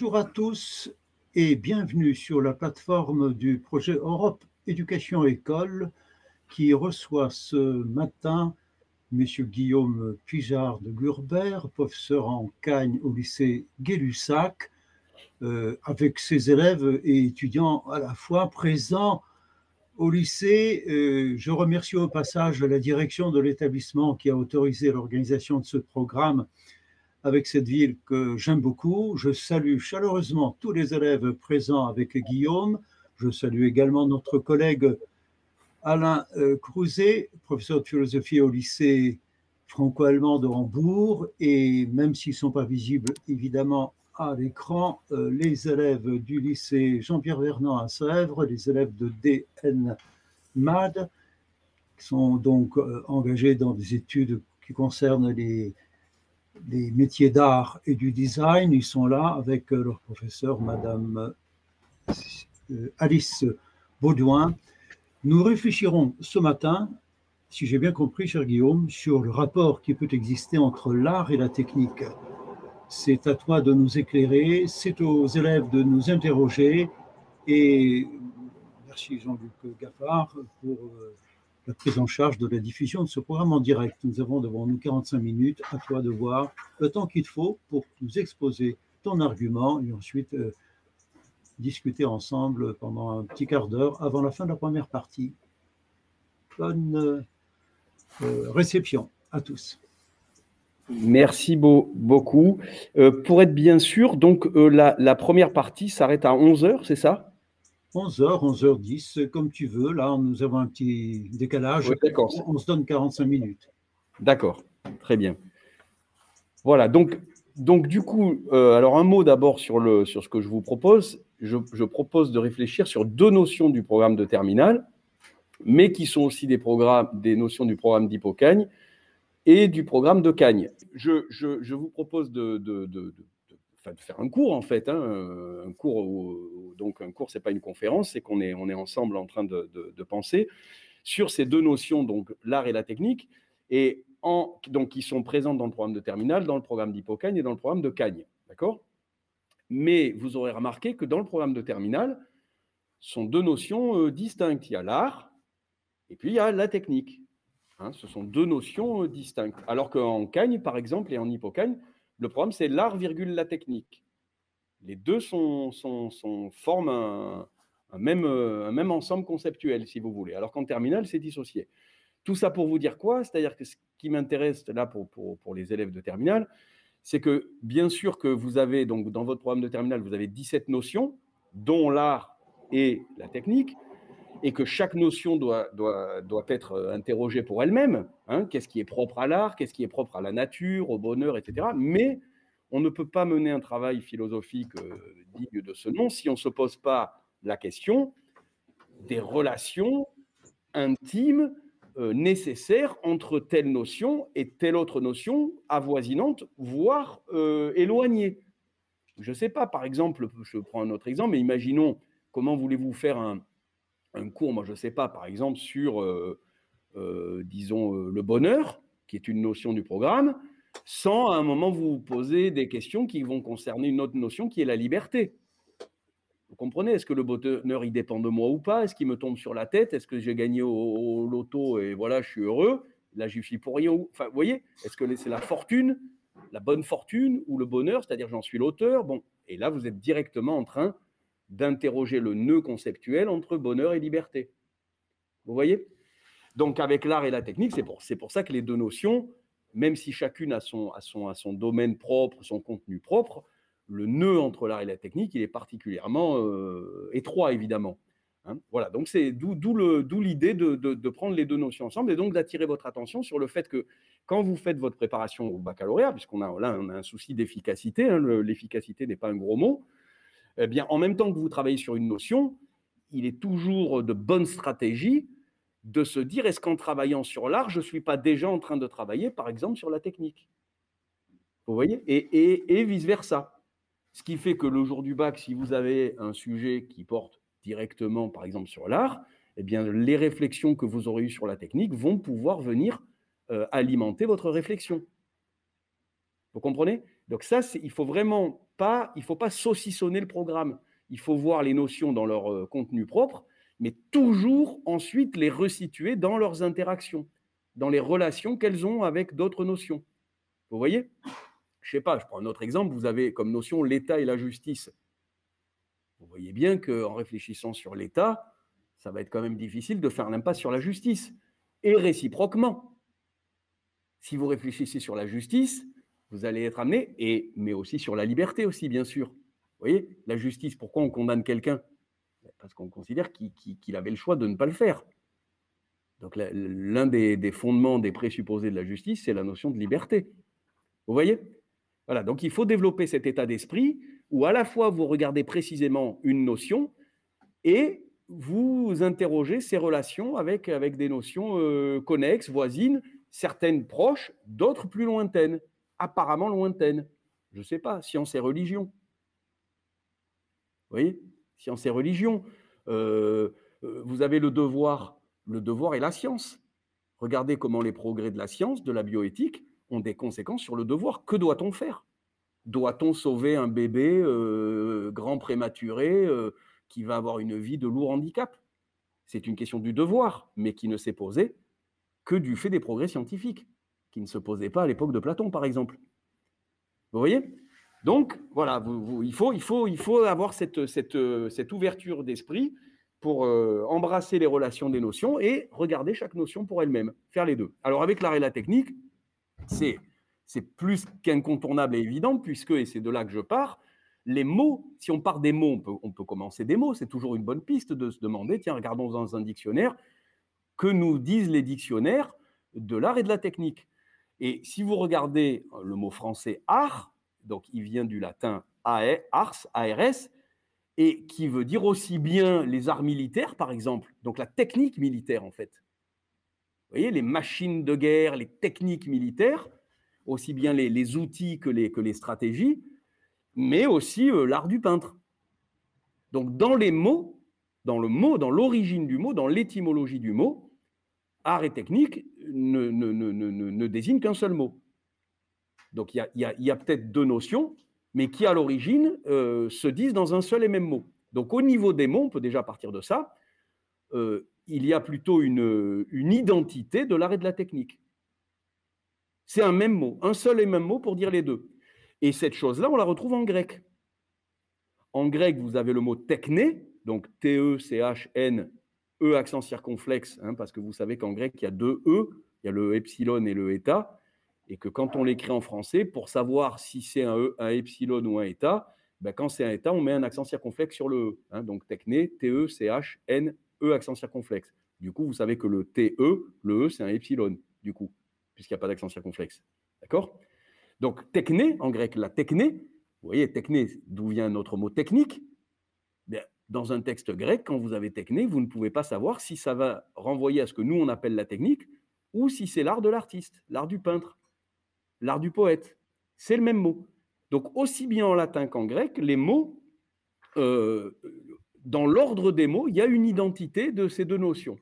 Bonjour à tous et bienvenue sur la plateforme du projet Europe Éducation École qui reçoit ce matin M. Guillaume Pijard de Gurbert, professeur en Cagne au lycée Gay-Lussac, euh, avec ses élèves et étudiants à la fois présents au lycée. Euh, je remercie au passage la direction de l'établissement qui a autorisé l'organisation de ce programme avec cette ville que j'aime beaucoup. Je salue chaleureusement tous les élèves présents avec Guillaume. Je salue également notre collègue Alain euh, Crouzet, professeur de philosophie au lycée franco-allemand de Hambourg. Et même s'ils ne sont pas visibles évidemment à l'écran, euh, les élèves du lycée Jean-Pierre Vernant à Sèvres, les élèves de DN MAD, qui sont donc euh, engagés dans des études qui concernent les des métiers d'art et du design. Ils sont là avec euh, leur professeur, Madame euh, Alice Baudouin. Nous réfléchirons ce matin, si j'ai bien compris, cher Guillaume, sur le rapport qui peut exister entre l'art et la technique. C'est à toi de nous éclairer, c'est aux élèves de nous interroger et merci Jean-Luc Gaffard pour euh, la prise en charge de la diffusion de ce programme en direct. Nous avons devant nous 45 minutes, à toi de voir le temps qu'il faut pour nous exposer ton argument et ensuite euh, discuter ensemble pendant un petit quart d'heure avant la fin de la première partie. Bonne euh, réception à tous. Merci beaucoup. Euh, pour être bien sûr, donc la, la, première partie s'arrête à 11h, c'est ça? 11h, 11h10, comme tu veux. Là, nous avons un petit décalage. on se donne 45 minutes. D'accord, très bien. Voilà, donc, donc du coup, euh, alors un mot d'abord sur, le, sur ce que je vous propose. Je, propose de réfléchir sur deux notions du programme de terminal, mais qui sont aussi des, programmes, des notions du programme d'Hippocagne et du programme de Cagne. Je, je vous propose de, de, de de faire un cours en fait. Hein, euh, un cours, donc un cours, c'est pas une conférence, c'est qu'on est, on est ensemble en train de, penser sur ces deux notions, donc l'art et la technique, et en, donc qui sont présentes dans le programme de terminal, dans le programme d'Hippocagne et dans le programme de Cagne, d'accord? Mais vous aurez remarqué que dans le programme de terminal, sont deux notions euh, distinctes. Il y a l'art et puis il y a la technique. Hein, ce sont deux notions euh, distinctes. Alors qu'en Cagne, par exemple, et en Hippocagne, le problème, c'est l'art, virgule, la technique. Les deux sont, forment un, même, un même ensemble conceptuel, si vous voulez, alors qu'en terminale, c'est dissocié. Tout ça pour vous dire quoi? C'est-à-dire que ce qui m'intéresse là pour, pour, les élèves de terminale, c'est que bien sûr que vous avez, donc dans votre programme de terminale, vous avez 17 notions, dont l'art et la technique, et que chaque notion doit, doit, doit être euh, interrogée pour elle-même. Hein, qu'est-ce qui est propre à l'art, qu'est-ce qui est propre à la nature, au bonheur, etc. Mais on ne peut pas mener un travail philosophique euh, digne de ce nom si on ne se pose pas la question des relations intimes euh, nécessaires entre telle notion et telle autre notion avoisinante, voire éloignée. Je ne sais pas, par exemple, je prends un autre exemple, mais imaginons comment voulez-vous faire un, un cours, moi je ne sais pas, par exemple sur, euh, euh, disons, euh, le bonheur, qui est une notion du programme, sans à un moment vous poser des questions qui vont concerner une autre notion qui est la liberté. Vous comprenez? Est-ce que le bonheur, il dépend de moi ou pas? Est-ce qu'il me tombe sur la tête? Est-ce que j'ai gagné au, loto et voilà, je suis heureux? Là, j'y suis pour rien. Enfin, vous voyez? Est-ce que c'est la fortune, la bonne fortune ou le bonheur? C'est-à-dire, j'en suis l'auteur. Bon, et là, vous êtes directement en train d'interroger le nœud conceptuel entre bonheur et liberté. Vous voyez? Donc avec l'art et la technique, c'est pour, pour ça que les deux notions, même si chacune a son, a, son, a son domaine propre, son contenu propre, le nœud entre l'art et la technique, il est particulièrement euh, étroit, évidemment. Hein. voilà, donc c'est d'où l'idée de, de, prendre les deux notions ensemble et donc d'attirer votre attention sur le fait que quand vous faites votre préparation au baccalauréat, puisqu'on a là on a un souci d'efficacité, hein, l'efficacité n'est pas un gros mot, eh bien, en même temps que vous travaillez sur une notion, il est toujours de bonne stratégie de se dire est-ce qu'en travaillant sur l'art, je ne suis pas déjà en train de travailler, par exemple, sur la technique? Vous voyez? Et, vice-versa. Ce qui fait que le jour du bac, si vous avez un sujet qui porte directement, par exemple, sur l'art, eh bien, les réflexions que vous aurez eues sur la technique vont pouvoir venir euh, alimenter votre réflexion. Vous comprenez? Donc ça, il faut vraiment pas, il faut pas saucissonner le programme. Il faut voir les notions dans leur euh, contenu propre, mais toujours ensuite les resituer dans leurs interactions, dans les relations qu'elles ont avec d'autres notions. Vous voyez? Je sais pas, je prends un autre exemple. Vous avez comme notion l'État et la justice. Vous voyez bien qu'en réfléchissant sur l'État, ça va être quand même difficile de faire l'impasse sur la justice. Et réciproquement, si vous réfléchissez sur la justice, vous allez être amené, et, mais aussi sur la liberté aussi, bien sûr. Vous voyez, la justice, pourquoi on condamne quelqu'un? Parce qu'on considère qu'il avait le choix de ne pas le faire. Donc l'un des, fondements, des présupposés de la justice, c'est la notion de liberté. Vous voyez? Voilà, donc il faut développer cet état d'esprit où à la fois vous regardez précisément une notion et vous interrogez ces relations avec, avec des notions euh, connexes, voisines, certaines proches, d'autres plus lointaines, apparemment lointaines. Je ne sais pas, science et religion. Vous voyez Science et religion. Euh, euh, vous avez le devoir. Le devoir et la science. Regardez comment les progrès de la science, de la bioéthique, ont des conséquences sur le devoir. Que doit-on faire? Doit-on sauver un bébé grand prématuré qui va avoir une vie de lourd handicap? C'est une question du devoir, mais qui ne s'est posée que du fait des progrès scientifiques, qui ne se posaient pas à l'époque de Platon, par exemple. Vous voyez? Donc, voilà, il, faut, avoir cette, ouverture d'esprit pour euh, embrasser les relations des notions et regarder chaque notion pour elle-même, faire les deux. Alors, avec l'art et la technique, c'est plus qu'incontournable et évident, puisque, et c'est de là que je pars, les mots, si on part des mots, on peut, commencer des mots, c'est toujours une bonne piste de se demander, tiens, regardons dans un dictionnaire, que nous disent les dictionnaires de l'art et de la technique? Et si vous regardez le mot français art, donc il vient du latin ars, ARS, et qui veut dire aussi bien les arts militaires, par exemple, donc la technique militaire, en fait. Vous voyez, les machines de guerre, les techniques militaires, aussi bien les, outils que les, que les stratégies, mais aussi euh, l'art du peintre. Donc dans les mots, dans le mot, dans l'origine du mot, dans l'étymologie du mot, art et technique ne, ne, ne, ne désignent qu'un seul mot. Donc il y a, peut-être deux notions, mais qui à l'origine euh, se disent dans un seul et même mot. Donc au niveau des mots, on peut déjà partir de ça, euh, il y a plutôt une, une identité de l'art et de la technique. C'est un même mot, un seul et même mot pour dire les deux. Et cette chose-là, on la retrouve en grec. En grec, vous avez le mot techné, donc T-E-C-H-N, E accent circonflexe, hein, parce que vous savez qu'en grec, il y a deux E, il y a le epsilon et le eta, et que quand on l'écrit en français, pour savoir si c'est un E, un epsilon ou un eta, ben quand c'est un eta, on met un accent circonflexe sur le E. Hein, donc techné, T-E-C-H-N, E accent circonflexe. Du coup, vous savez que le T-E, le E, c'est un epsilon, du coup, puisqu'il n'y a pas d'accent circonflexe. D'accord? Donc, techné, en grec, la techné, vous voyez, techné, d'où vient notre mot technique Dans un texte grec, quand vous avez techné, vous ne pouvez pas savoir si ça va renvoyer à ce que nous, on appelle la technique, ou si c'est l'art de l'artiste, l'art du peintre, l'art du poète. C'est le même mot. Donc, aussi bien en latin qu'en grec, les mots, euh, dans l'ordre des mots, il y a une identité de ces deux notions.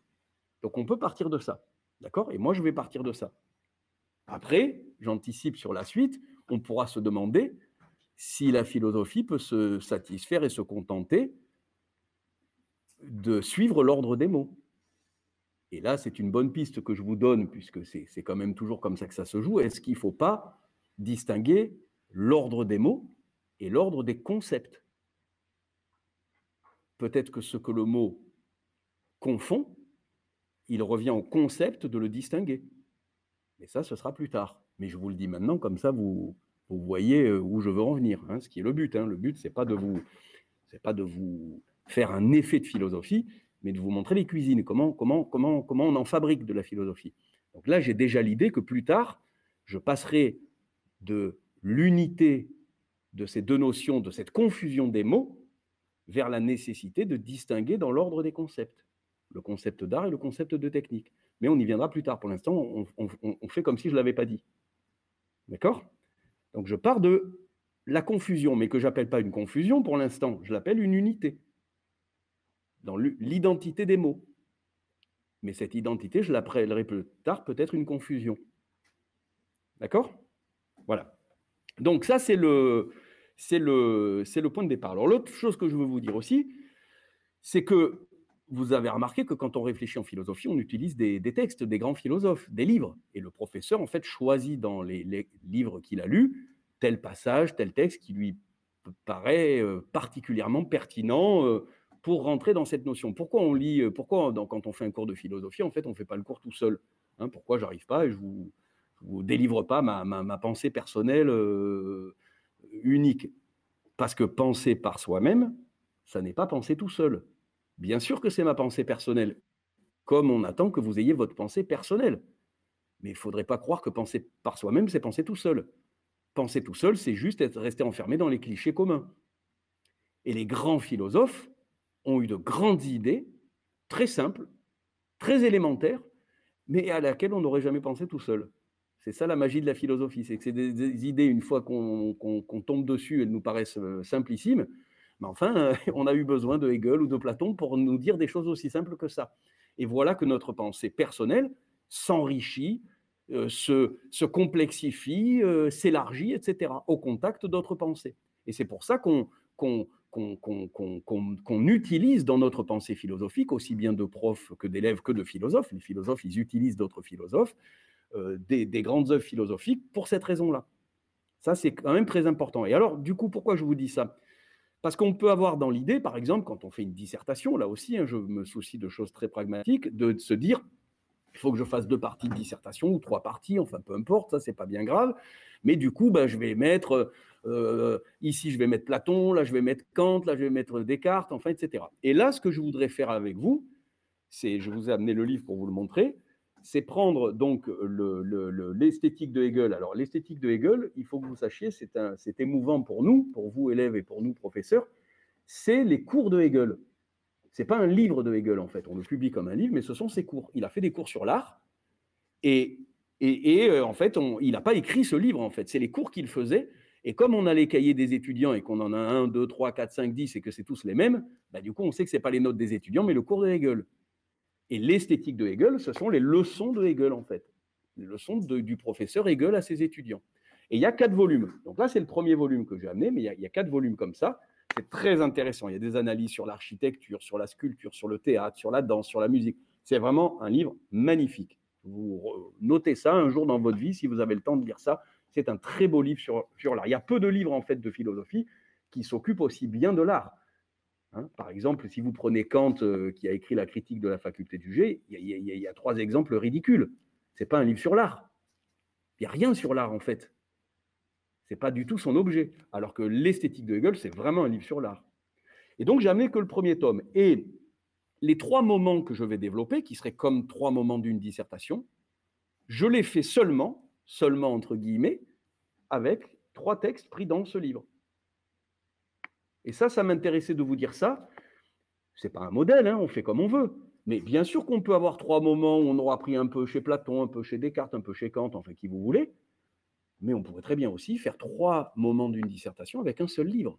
Donc, on peut partir de ça. D'accord? Et moi, je vais partir de ça. Après, j'anticipe sur la suite, on pourra se demander si la philosophie peut se satisfaire et se contenter de suivre l'ordre des mots. Et là, c'est une bonne piste que je vous donne, puisque c'est quand même toujours comme ça que ça se joue. Est-ce qu'il ne faut pas distinguer l'ordre des mots et l'ordre des concepts? Peut-être que ce que le mot confond, il revient au concept de le distinguer. Mais ça, ce sera plus tard. Mais je vous le dis maintenant, comme ça, vous, vous voyez euh, où je veux en venir. Hein, ce qui est le but. Hein. Le but, c'est pas de vous, c'est pas de vous faire un effet de philosophie, mais de vous montrer les cuisines, comment, comment, comment, comment on en fabrique de la philosophie. Donc là, j'ai déjà l'idée que plus tard, je passerai de l'unité de ces deux notions, de cette confusion des mots, vers la nécessité de distinguer dans l'ordre des concepts, le concept d'art et le concept de technique mais on y viendra plus tard. Pour l'instant, on, fait comme si je ne l'avais pas dit. D'accord? Donc je pars de la confusion, mais que j'appelle pas une confusion pour l'instant, je l'appelle une unité. Dans l'identité des mots. Mais cette identité, je l'appellerai plus tard peut-être une confusion. D'accord? Voilà. Donc ça, c'est le, c'est le, le point de départ. Alors l'autre chose que je veux vous dire aussi, c'est que vous avez remarqué que quand on réfléchit en philosophie, on utilise des, textes des grands philosophes, des livres. Et le professeur, en fait, choisit dans les, livres qu'il a lus tel passage, tel texte qui lui paraît euh, particulièrement pertinent euh, pour rentrer dans cette notion. Pourquoi on lit, euh, pourquoi quand on fait un cours de philosophie, en fait, on ne fait pas le cours tout seul hein? Pourquoi j'arrive pas et je vous, vous délivre pas ma, pensée personnelle unique? Parce que penser par soi-même, ça n'est pas penser tout seul. Bien sûr que c'est ma pensée personnelle, comme on attend que vous ayez votre pensée personnelle. Mais il ne faudrait pas croire que penser par soi-même, c'est penser tout seul. Penser tout seul, c'est juste resté enfermé dans les clichés communs. Et les grands philosophes ont eu de grandes idées, très simples, très élémentaires, mais à laquelle on n'aurait jamais pensé tout seul. C'est ça la magie de la philosophie, c'est que c'est des, idées, une fois qu'on tombe dessus, elles nous paraissent euh, simplissimes, mais enfin, euh, on a eu besoin de Hegel ou de Platon pour nous dire des choses aussi simples que ça. Et voilà que notre pensée personnelle s'enrichit, euh, se, complexifie, s'élargit, etc., au contact d'autres pensées. Et c'est pour ça qu'on utilise dans notre pensée philosophique, aussi bien de profs que d'élèves que de philosophes, les philosophes, ils utilisent d'autres philosophes, des, des, grandes œuvres philosophiques pour cette raison-là. Ça, c'est quand même très important. Et alors, du coup, pourquoi je vous dis ça? Parce qu'on peut avoir dans l'idée, par exemple, quand on fait une dissertation, là aussi, hein, je me soucie de choses très pragmatiques, de se dire, il faut que je fasse deux parties de dissertation ou trois parties, enfin peu importe, ça c'est pas bien grave. Mais du coup, ben, je vais mettre euh, ici, je vais mettre Platon, là je vais mettre Kant, là je vais mettre Descartes, enfin etc. Et là, ce que je voudrais faire avec vous, c'est, je vous ai amené le livre pour vous le montrer, c'est prendre donc l'esthétique de Hegel. Alors l'esthétique de Hegel, il faut que vous sachiez, c'est émouvant pour nous, pour vous élèves et pour nous professeurs, c'est les cours de Hegel. C'est pas un livre de Hegel en fait, on le publie comme un livre, mais ce sont ses cours. Il a fait des cours sur l'art et, et, euh, en fait, il n'a pas écrit ce livre en fait, c'est les cours qu'il faisait. Et comme on a les cahiers des étudiants et qu'on en a un, deux, trois, quatre, cinq, dix et que c'est tous les mêmes, bah, du coup on sait que ce pas les notes des étudiants, mais le cours de Hegel. Et l'esthétique de Hegel, ce sont les leçons de Hegel, en fait. Les leçons du professeur Hegel à ses étudiants. Et il y a quatre volumes. Donc là, c'est le premier volume que j'ai amené, mais il y, a, quatre volumes comme ça. C'est très intéressant. Il y a des analyses sur l'architecture, sur la sculpture, sur le théâtre, sur la danse, sur la musique. C'est vraiment un livre magnifique. Vous notez ça un jour dans votre vie, si vous avez le temps de lire ça. C'est un très beau livre sur, l'art. Il y a peu de livres, en fait, de philosophie qui s'occupent aussi bien de l'art. Hein, par exemple, si vous prenez Kant, euh, qui a écrit la critique de la faculté de juger, il y, a trois exemples ridicules. Ce n'est pas un livre sur l'art. Il n'y a rien sur l'art, en fait. N'est pas du tout son objet. Alors que l'esthétique de Hegel, c'est vraiment un livre sur l'art. Et donc, j'ai amené que le premier tome. Et les trois moments que je vais développer, qui seraient comme trois moments d'une dissertation, je les fais seulement, seulement entre guillemets, avec trois textes pris dans ce livre. Et ça, ça m'intéressait de vous dire ça. C'est pas un modèle, hein, on fait comme on veut. Mais bien sûr qu'on peut avoir trois moments où on aura pris un peu chez Platon, un peu chez Descartes, un peu chez Kant, enfin qui vous voulez. Mais on pourrait très bien aussi faire trois moments d'une dissertation avec un seul livre.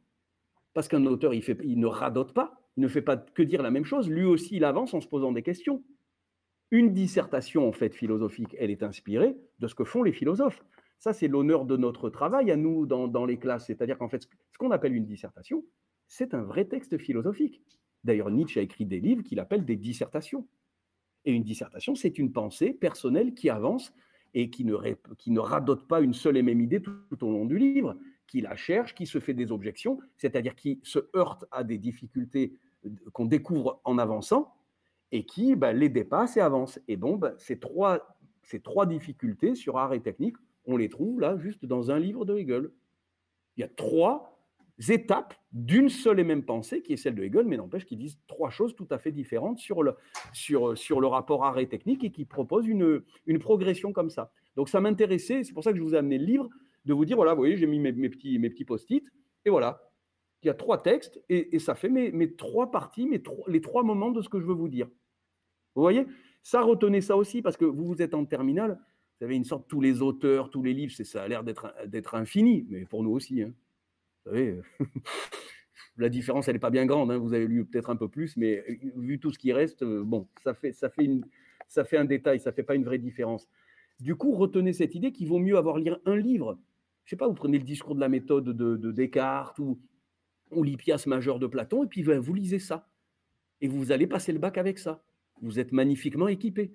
Parce qu'un auteur, il, ne radote pas, il ne fait pas que dire la même chose. Lui aussi, il avance en se posant des questions. Une dissertation, en fait, philosophique, elle est inspirée de ce que font les philosophes. Ça, c'est l'honneur de notre travail à nous dans, les classes. C'est-à-dire qu'en fait, ce qu'on appelle une dissertation, c'est un vrai texte philosophique. D'ailleurs, Nietzsche a écrit des livres qu'il appelle des dissertations. Et une dissertation, c'est une pensée personnelle qui avance et qui ne, qui ne radote pas une seule et même idée tout, au long du livre, qui la cherche, qui se fait des objections, c'est-à-dire qui se heurte à des difficultés qu'on découvre en avançant et qui bah, les dépasse et avance. Et bon, bah, ces, trois, ces trois difficultés sur art et technique, on les trouve là juste dans un livre de Hegel. Il y a trois étapes d'une seule et même pensée, qui est celle de Hegel, mais n'empêche qu'ils disent trois choses tout à fait différentes sur le, sur, sur le rapport art et technique et qui proposent une, une progression comme ça. Donc ça m'intéressait, c'est pour ça que je vous ai amené le livre, de vous dire, voilà, vous voyez, j'ai mis mes, petits, mes petits post-it, et voilà, il y a trois textes, et, ça fait mes, mes, trois parties, mes les trois moments de ce que je veux vous dire. Vous voyez? Ça, retenez ça aussi, parce que vous, vous êtes en terminale, vous avez une sorte, tous les auteurs, tous les livres, ça a l'air d'être infini, mais pour nous aussi. Hein. Savez, la différence, elle n'est pas bien grande. Hein. Vous avez lu peut-être un peu plus, mais vu tout ce qui reste, euh, bon, ça fait, ça fait, une, ça fait un détail, ça ne fait pas une vraie différence. Du coup, retenez cette idée qu'il vaut mieux avoir lire un livre je sais pas, vous prenez le discours de la méthode de, Descartes ou, ou l'Hippias majeur de Platon, et puis ben, vous lisez ça. Et vous allez passer le bac avec ça. Vous êtes magnifiquement équipé.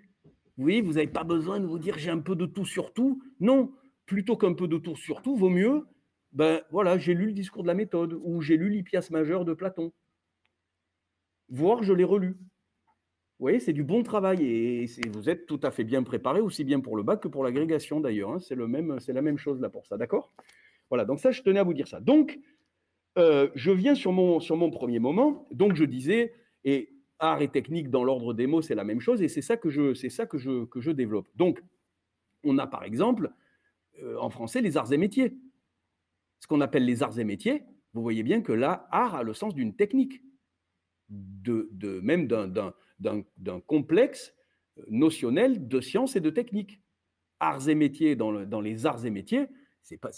Vous voyez, vous n'avez pas besoin de vous dire j'ai un peu de tout sur tout. Non, plutôt qu'un peu de tout sur tout, vaut mieux, ben voilà, j'ai lu le discours de la méthode ou j'ai lu l'Hippias majeur de Platon. Voire je l'ai relu. Vous voyez, c'est du bon travail et vous êtes tout à fait bien préparé, aussi bien pour le bac que pour l'agrégation d'ailleurs. Hein. C'est, la même chose là pour ça, d'accord? Voilà, donc ça, je tenais à vous dire ça. Donc, euh, je viens sur mon, sur mon premier moment. Donc, je disais, et art et technique dans l'ordre des mots, c'est la même chose et c'est ça que je, ça que je, que je développe. Donc, on a par exemple, euh, en français, les arts et métiers. Ce qu'on appelle les arts et métiers, vous voyez bien que là, art a le sens d'une technique de, même d'un complexe notionnel de sciences et de techniques. Arts et métiers, dans, les arts et métiers, ce n'est pas,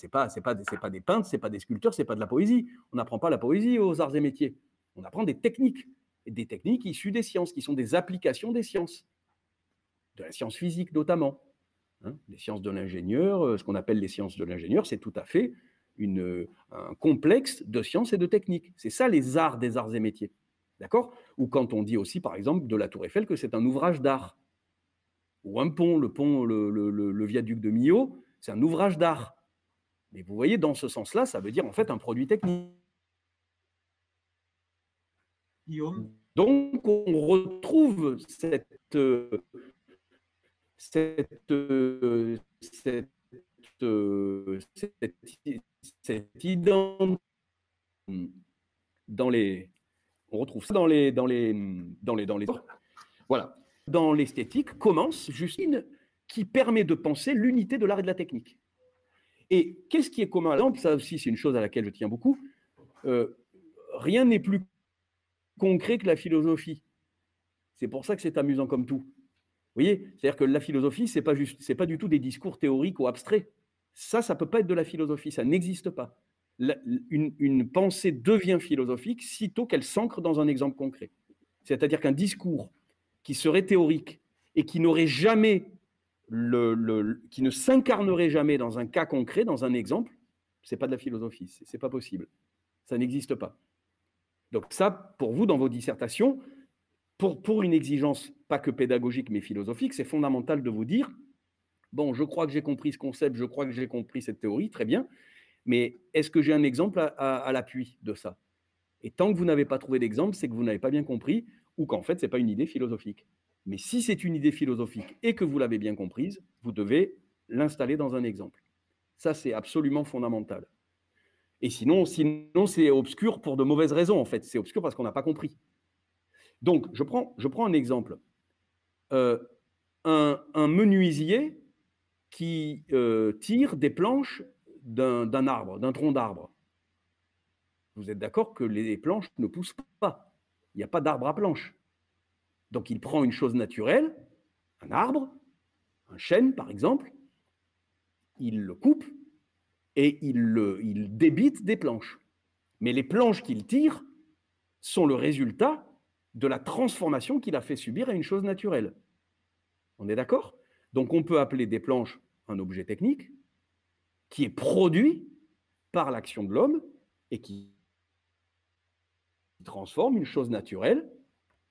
pas, des peintres, ce n'est pas des sculpteurs, ce n'est pas de la poésie. On n'apprend pas la poésie aux arts et métiers. On apprend des techniques, des techniques issues des sciences, qui sont des applications des sciences, de la science physique notamment. Hein. les sciences de l'ingénieur, euh, ce qu'on appelle les sciences de l'ingénieur, c'est tout à fait une, un complexe de sciences et de techniques. C'est ça les arts des arts et métiers. D'accord? Ou quand on dit aussi, par exemple, de la Tour Eiffel que c'est un ouvrage d'art. Ou un pont, le pont, le, viaduc de Millau, c'est un ouvrage d'art. Mais vous voyez, dans ce sens-là, ça veut dire en fait un produit technique. Donc, on retrouve cette, cette, cette, cette, identité dans les, on retrouve ça dans les, dans les, dans les, dans les, voilà. Dans l'esthétique commence Justine qui permet de penser l'unité de l'art et de la technique. Et qu'est-ce qui est commun? À l'exemple Ça aussi, c'est une chose à laquelle je tiens beaucoup. Euh, rien n'est plus concret que la philosophie. C'est pour ça que c'est amusant comme tout. Vous voyez? C'est-à-dire que la philosophie, ce n'est pas, juste, pas du tout des discours théoriques ou abstraits. Ça, ça ne peut pas être de la philosophie, ça n'existe pas une, pensée devient philosophique sitôt qu'elle s'ancre dans un exemple concret. C'est-à-dire qu'un discours qui serait théorique et qui n'aurait jamais le, qui ne s'incarnerait jamais dans un cas concret, dans un exemple, c'est pas de la philosophie, c'est pas possible. Ça n'existe pas. Donc ça, pour vous, dans vos dissertations, pour, pour une exigence pas que pédagogique mais philosophique, c'est fondamental de vous dire, bon, je crois que j'ai compris ce concept, je crois que j'ai compris cette théorie, très bien, mais est-ce que j'ai un exemple à, l'appui de ça? Et tant que vous n'avez pas trouvé d'exemple, c'est que vous n'avez pas bien compris ou qu'en fait, ce n'est pas une idée philosophique. Mais si c'est une idée philosophique et que vous l'avez bien comprise, vous devez l'installer dans un exemple. Ça, c'est absolument fondamental. Et sinon, sinon c'est obscur pour de mauvaises raisons, en fait. C'est obscur parce qu'on n'a pas compris. Donc, je prends, je prends un exemple. Euh, un, menuisier qui euh, tire des planches d'un arbre, d'un tronc d'arbre. Vous êtes d'accord que les planches ne poussent pas. Il n'y a pas d'arbre à planche. Donc il prend une chose naturelle, un arbre, un chêne par exemple, il le coupe et il, il débite des planches. Mais les planches qu'il tire sont le résultat de la transformation qu'il a fait subir à une chose naturelle. On est d'accord? Donc on peut appeler des planches un objet technique, qui est produit par l'action de l'homme et qui transforme une chose naturelle,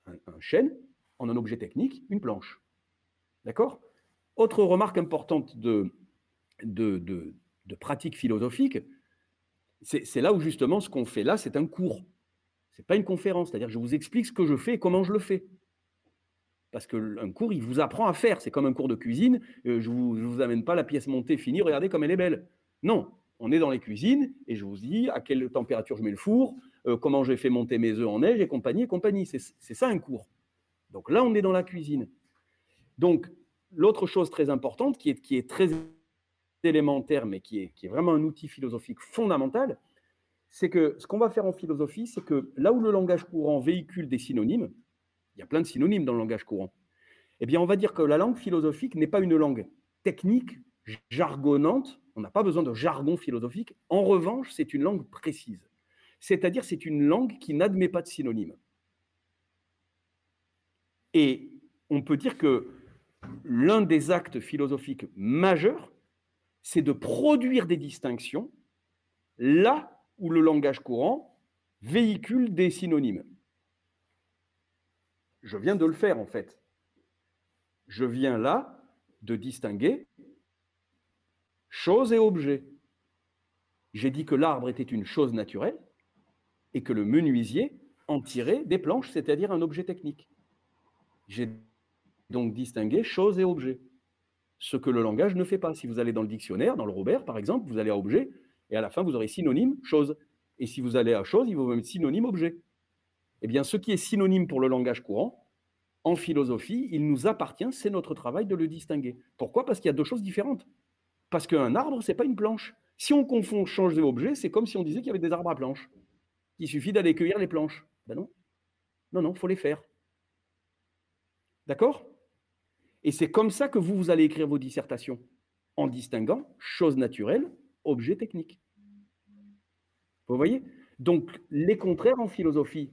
un, chêne, en un objet technique, une planche. D'accord? Autre remarque importante de, de, pratique philosophique, c'est là où justement ce qu'on fait là, c'est un cours. Ce n'est pas une conférence, c'est-à-dire je vous explique ce que je fais et comment je le fais. Parce qu'un cours, il vous apprend à faire. C'est comme un cours de cuisine. Euh, je ne vous, vous, amène pas la pièce montée finie, regardez comme elle est belle. Non, on est dans les cuisines et je vous dis à quelle température je mets le four, euh, comment j'ai fait monter mes œufs en neige et compagnie et compagnie. C'est ça un cours. Donc là, on est dans la cuisine. Donc, l'autre chose très importante, qui est, qui est très élémentaire, mais qui est, qui est vraiment un outil philosophique fondamental, c'est que ce qu'on va faire en philosophie, c'est que là où le langage courant véhicule des synonymes, il y a plein de synonymes dans le langage courant. Eh bien, on va dire que la langue philosophique n'est pas une langue technique, jargonnante. On n'a pas besoin de jargon philosophique. En revanche, c'est une langue précise. C'est-à-dire, c'est une langue qui n'admet pas de synonyme. Et on peut dire que l'un des actes philosophiques majeurs, c'est de produire des distinctions là où le langage courant véhicule des synonymes. Je viens de le faire en fait. Je viens là de distinguer chose et objet. J'ai dit que l'arbre était une chose naturelle et que le menuisier en tirait des planches, c'est-à-dire un objet technique. J'ai donc distingué chose et objet, ce que le langage ne fait pas. Si vous allez dans le dictionnaire, dans le Robert par exemple, vous allez à objet et à la fin vous aurez synonyme chose. Et si vous allez à chose, il vous mettre synonyme objet. Eh bien, ce qui est synonyme pour le langage courant, en philosophie, il nous appartient, c'est notre travail de le distinguer. Pourquoi? Parce qu'il y a deux choses différentes. Parce qu'un arbre, ce n'est pas une planche. Si on confond change et objet, c'est comme si on disait qu'il y avait des arbres à planches. Il suffit d'aller cueillir les planches. Ben non. Non, non, il faut les faire. D'accord? Et c'est comme ça que vous, vous allez écrire vos dissertations, en distinguant chose naturelle, objet technique. Vous voyez? Donc, les contraires en philosophie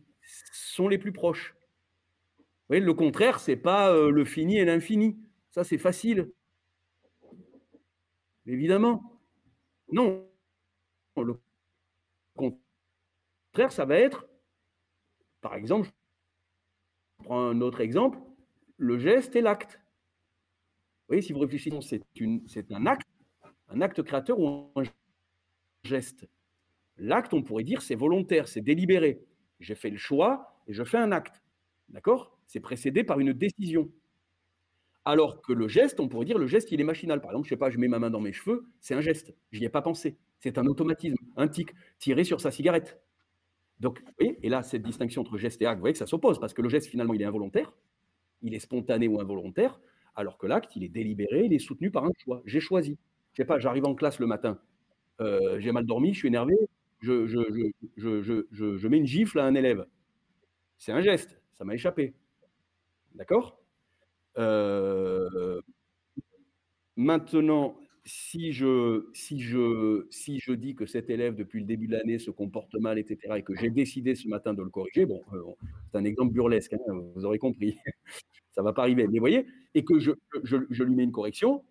sont les plus proches. Vous le contraire, c'est pas euh, le fini et l'infini. Ça, c'est facile. Évidemment. Non. Le contraire, ça va être, par exemple, je prends un autre exemple, le geste et l'acte. Vous voyez, si vous réfléchissez, c'est un acte, un acte créateur ou un geste. L'acte, on pourrait dire, c'est volontaire, c'est délibéré. J'ai fait le choix et je fais un acte. D'accord? C'est précédé par une décision. Alors que le geste, on pourrait dire, le geste, il est machinal. Par exemple, je sais pas, je mets ma main dans mes cheveux, c'est un geste. Je n'y ai pas pensé. C'est un automatisme, un tic, tiré sur sa cigarette. Donc, vous voyez, et là, cette distinction entre geste et acte, vous voyez que ça s'oppose, parce que le geste, finalement, il est involontaire, il est spontané ou involontaire, alors que l'acte, il est délibéré, il est soutenu par un choix. J'ai choisi. Je sais pas, j'arrive en classe le matin, euh, j'ai mal dormi, je suis énervé, je, je, mets une gifle à un élève. C'est un geste, ça m'a échappé. D'accord? Euh, maintenant, si je, si, je, si je dis que cet élève, depuis le début de l'année, se comporte mal, etc., et que j'ai décidé ce matin de le corriger, bon, euh, c'est un exemple burlesque, hein, vous aurez compris, ça ne va pas arriver, mais voyez, et que je, je, lui mets une correction,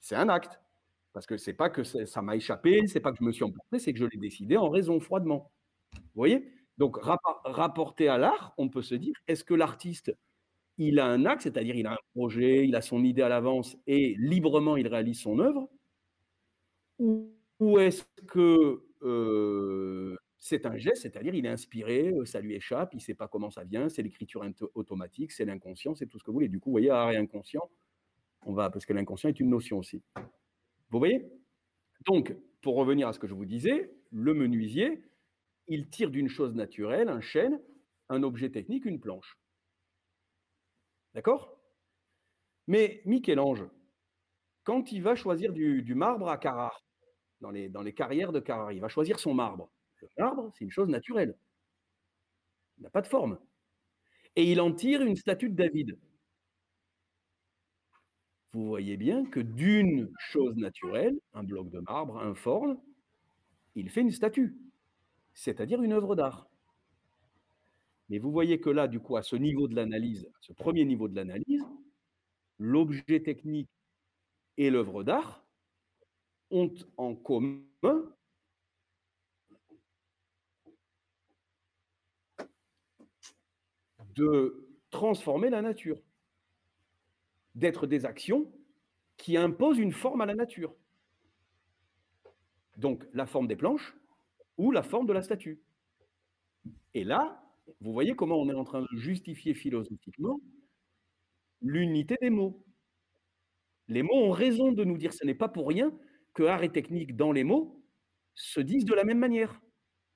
c'est un acte. Parce que c'est pas que ça m'a échappé, c'est pas que je me suis emporté, c'est que je l'ai décidé en raison, froidement. Vous voyez? Donc, rapporté à l'art, on peut se dire, est-ce que l'artiste il a un axe, c'est-à-dire il a un projet, il a son idée à l'avance et librement il réalise son œuvre? Ou, est-ce que euh, c'est un geste, c'est-à-dire il est inspiré, euh, ça lui échappe, il ne sait pas comment ça vient, c'est l'écriture automatique, c'est l'inconscient, c'est tout ce que vous voulez. Du coup, vous voyez, art et inconscient, on va, parce que l'inconscient est une notion aussi. Vous voyez? Donc, pour revenir à ce que je vous disais, le menuisier, il tire d'une chose naturelle, un chêne, un objet technique, une planche. D'accord? Mais Michel-Ange, quand il va choisir du, marbre à Carrare, dans les, carrières de Carrare, il va choisir son marbre. Le marbre, c'est une chose naturelle. Il n'a pas de forme. Et il en tire une statue de David. Vous voyez bien que d'une chose naturelle, un bloc de marbre informe, il fait une statue, c'est-à-dire une œuvre d'art. Mais vous voyez que là, du coup, à ce niveau de l'analyse, ce premier niveau de l'analyse, l'objet technique et l'œuvre d'art ont en commun de transformer la nature, d'être des actions qui imposent une forme à la nature. Donc la forme des planches ou la forme de la statue. Et là, vous voyez comment on est en train de justifier philosophiquement l'unité des mots. Les mots ont raison de nous dire, ce n'est pas pour rien que art et technique dans les mots se disent de la même manière,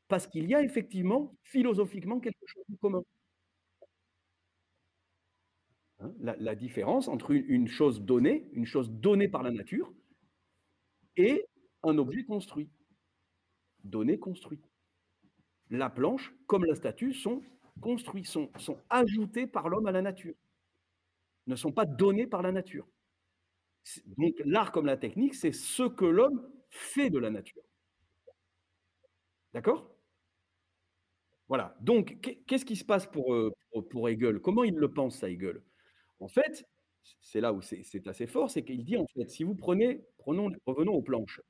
parce qu'il y a effectivement philosophiquement quelque chose de commun. Hein, la, différence entre une chose donnée, une chose donnée par la nature, et un objet construit. Donné, construit la planche comme la statue sont construits, sont, sont ajoutés par l'homme à la nature, ne sont pas donnés par la nature. Donc l'art comme la technique, c'est ce que l'homme fait de la nature. D'accord? Voilà. Donc, qu'est-ce qui se passe pour, euh, pour, Hegel? Comment il le pense, ça, Hegel? En fait, c'est là où c'est assez fort, c'est qu'il dit en fait, si vous prenez, prenons, revenons aux planches.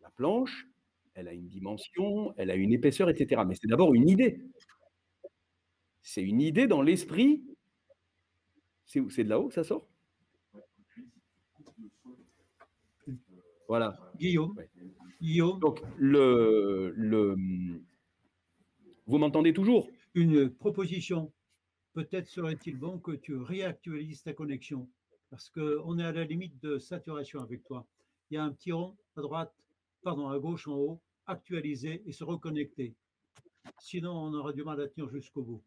La planche, elle a une dimension, elle a une épaisseur, etc. Mais c'est d'abord une idée. C'est une idée dans l'esprit. C'est de là-haut que ça sort? Voilà. Guillaume. Guillaume. Donc, le, le... vous m'entendez toujours? Une proposition. Peut-être serait-il bon que tu réactualises ta connexion parce qu'on est à la limite de saturation avec toi. Il y a un petit rond à droite, pardon, à gauche en haut, actualiser et se reconnecter. Sinon, on aura du mal à tenir jusqu'au bout.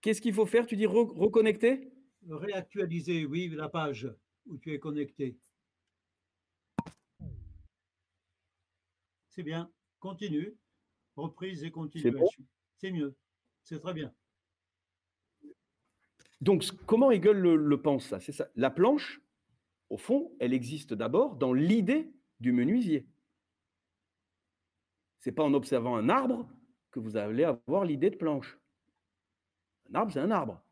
Qu'est-ce qu'il faut faire? Tu dis reconnecter? Réactualiser, oui, la page où tu es connecté. C'est bien. Continue. Reprise et continuation. C'est mieux. C'est très bien. Donc, comment Hegel le, pense ça C'est ça. La planche, au fond, elle existe d'abord dans l'idée du menuisier. C'est pas en observant un arbre que vous allez avoir l'idée de planche. Un arbre, c'est un arbre.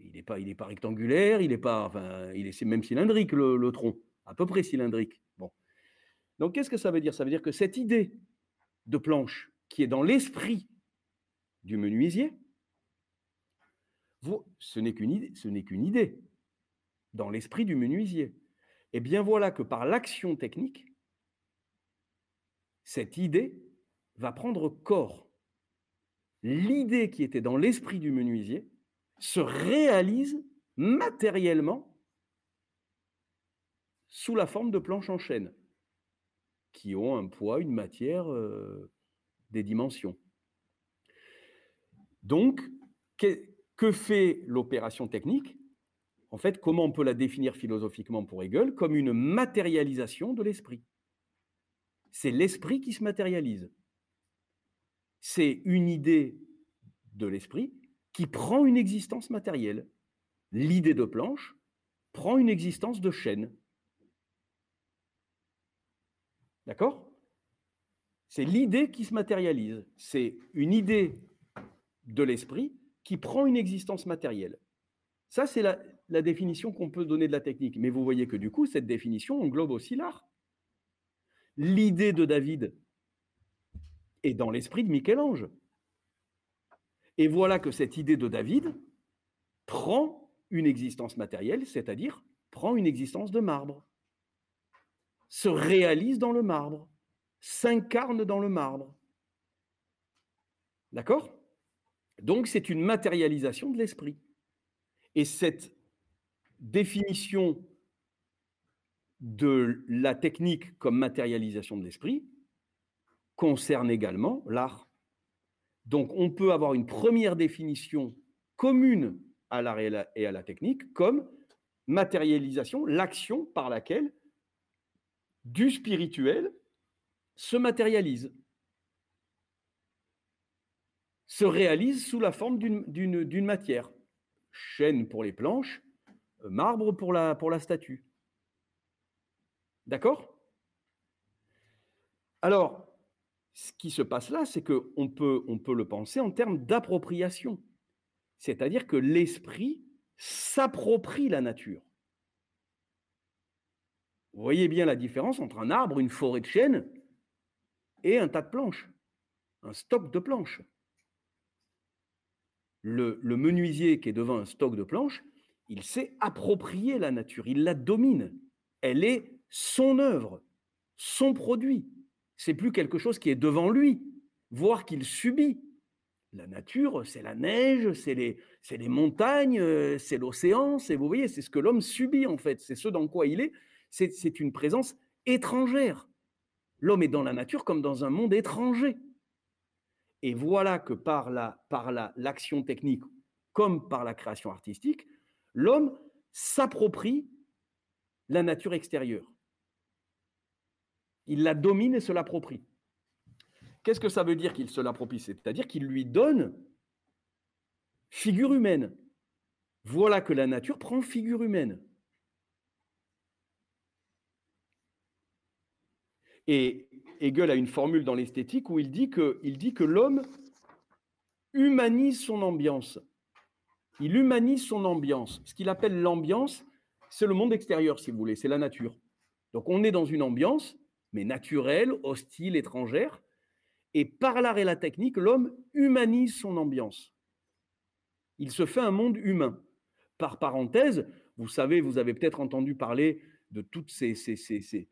Il n'est pas, il pas rectangulaire, il est pas, enfin, il est même cylindrique le, tronc, à peu près cylindrique. Bon. Donc, qu'est-ce que ça veut dire? Ça veut dire que cette idée de planche qui est dans l'esprit du menuisier, ce n'est qu'une idée, dans l'esprit du menuisier. Et bien voilà que par l'action technique, cette idée va prendre corps. L'idée qui était dans l'esprit du menuisier se réalise matériellement sous la forme de planches en chaîne, qui ont un poids, une matière, euh, des dimensions. Donc, que fait l'opération technique? En fait, comment on peut la définir philosophiquement pour Hegel Comme une matérialisation de l'esprit? C'est l'esprit qui se matérialise. C'est une idée de l'esprit qui prend une existence matérielle. L'idée de planche prend une existence de chaîne. D'accord? C'est l'idée qui se matérialise. C'est une idée de l'esprit qui prend une existence matérielle. Ça, c'est la, la, définition qu'on peut donner de la technique. Mais vous voyez que du coup, cette définition englobe aussi l'art l'idée de David est dans l'esprit de Michel-Ange. Et voilà que cette idée de David prend une existence matérielle, c'est-à-dire prend une existence de marbre, se réalise dans le marbre, s'incarne dans le marbre. D'accord? Donc c'est une matérialisation de l'esprit. Et cette définition de la technique comme matérialisation de l'esprit concerne également l'art. Donc on peut avoir une première définition commune à l'art et à la technique comme matérialisation, l'action par laquelle du spirituel se matérialise, se réalise sous la forme d'une matière. Chêne pour les planches, marbre pour la, pour la statue. D'accord? Alors, ce qui se passe là, c'est qu'on peut, on peut le penser en termes d'appropriation. C'est-à-dire que l'esprit s'approprie la nature. Vous voyez bien la différence entre un arbre, une forêt de chênes et un tas de planches, un stock de planches. Le, menuisier qui est devant un stock de planches, il sait approprier la nature, il la domine. Elle est son œuvre, son produit. C'est plus quelque chose qui est devant lui, voire qu'il subit. La nature, c'est la neige, c'est les, les, montagnes, c'est l'océan, c'est, vous voyez, c'est ce que l'homme subit en fait, c'est ce dans quoi il est, c'est une présence étrangère. L'homme est dans la nature comme dans un monde étranger. Et voilà que par la l'action technique comme par la création artistique, l'homme s'approprie la nature extérieure. Il la domine et se l'approprie. Qu'est-ce que ça veut dire qu'il se l'approprie? C'est-à-dire qu'il lui donne figure humaine. Voilà que la nature prend figure humaine. Et Hegel a une formule dans l'esthétique où il dit que, il dit que l'homme humanise son ambiance. Il humanise son ambiance. Ce qu'il appelle l'ambiance, c'est le monde extérieur, si vous voulez, c'est la nature. Donc on est dans une ambiance, mais naturelle, hostile, étrangère. Et par l'art et la technique, l'homme humanise son ambiance. Il se fait un monde humain. Par parenthèse, vous savez, vous avez peut-être entendu parler de toutes ces, ces,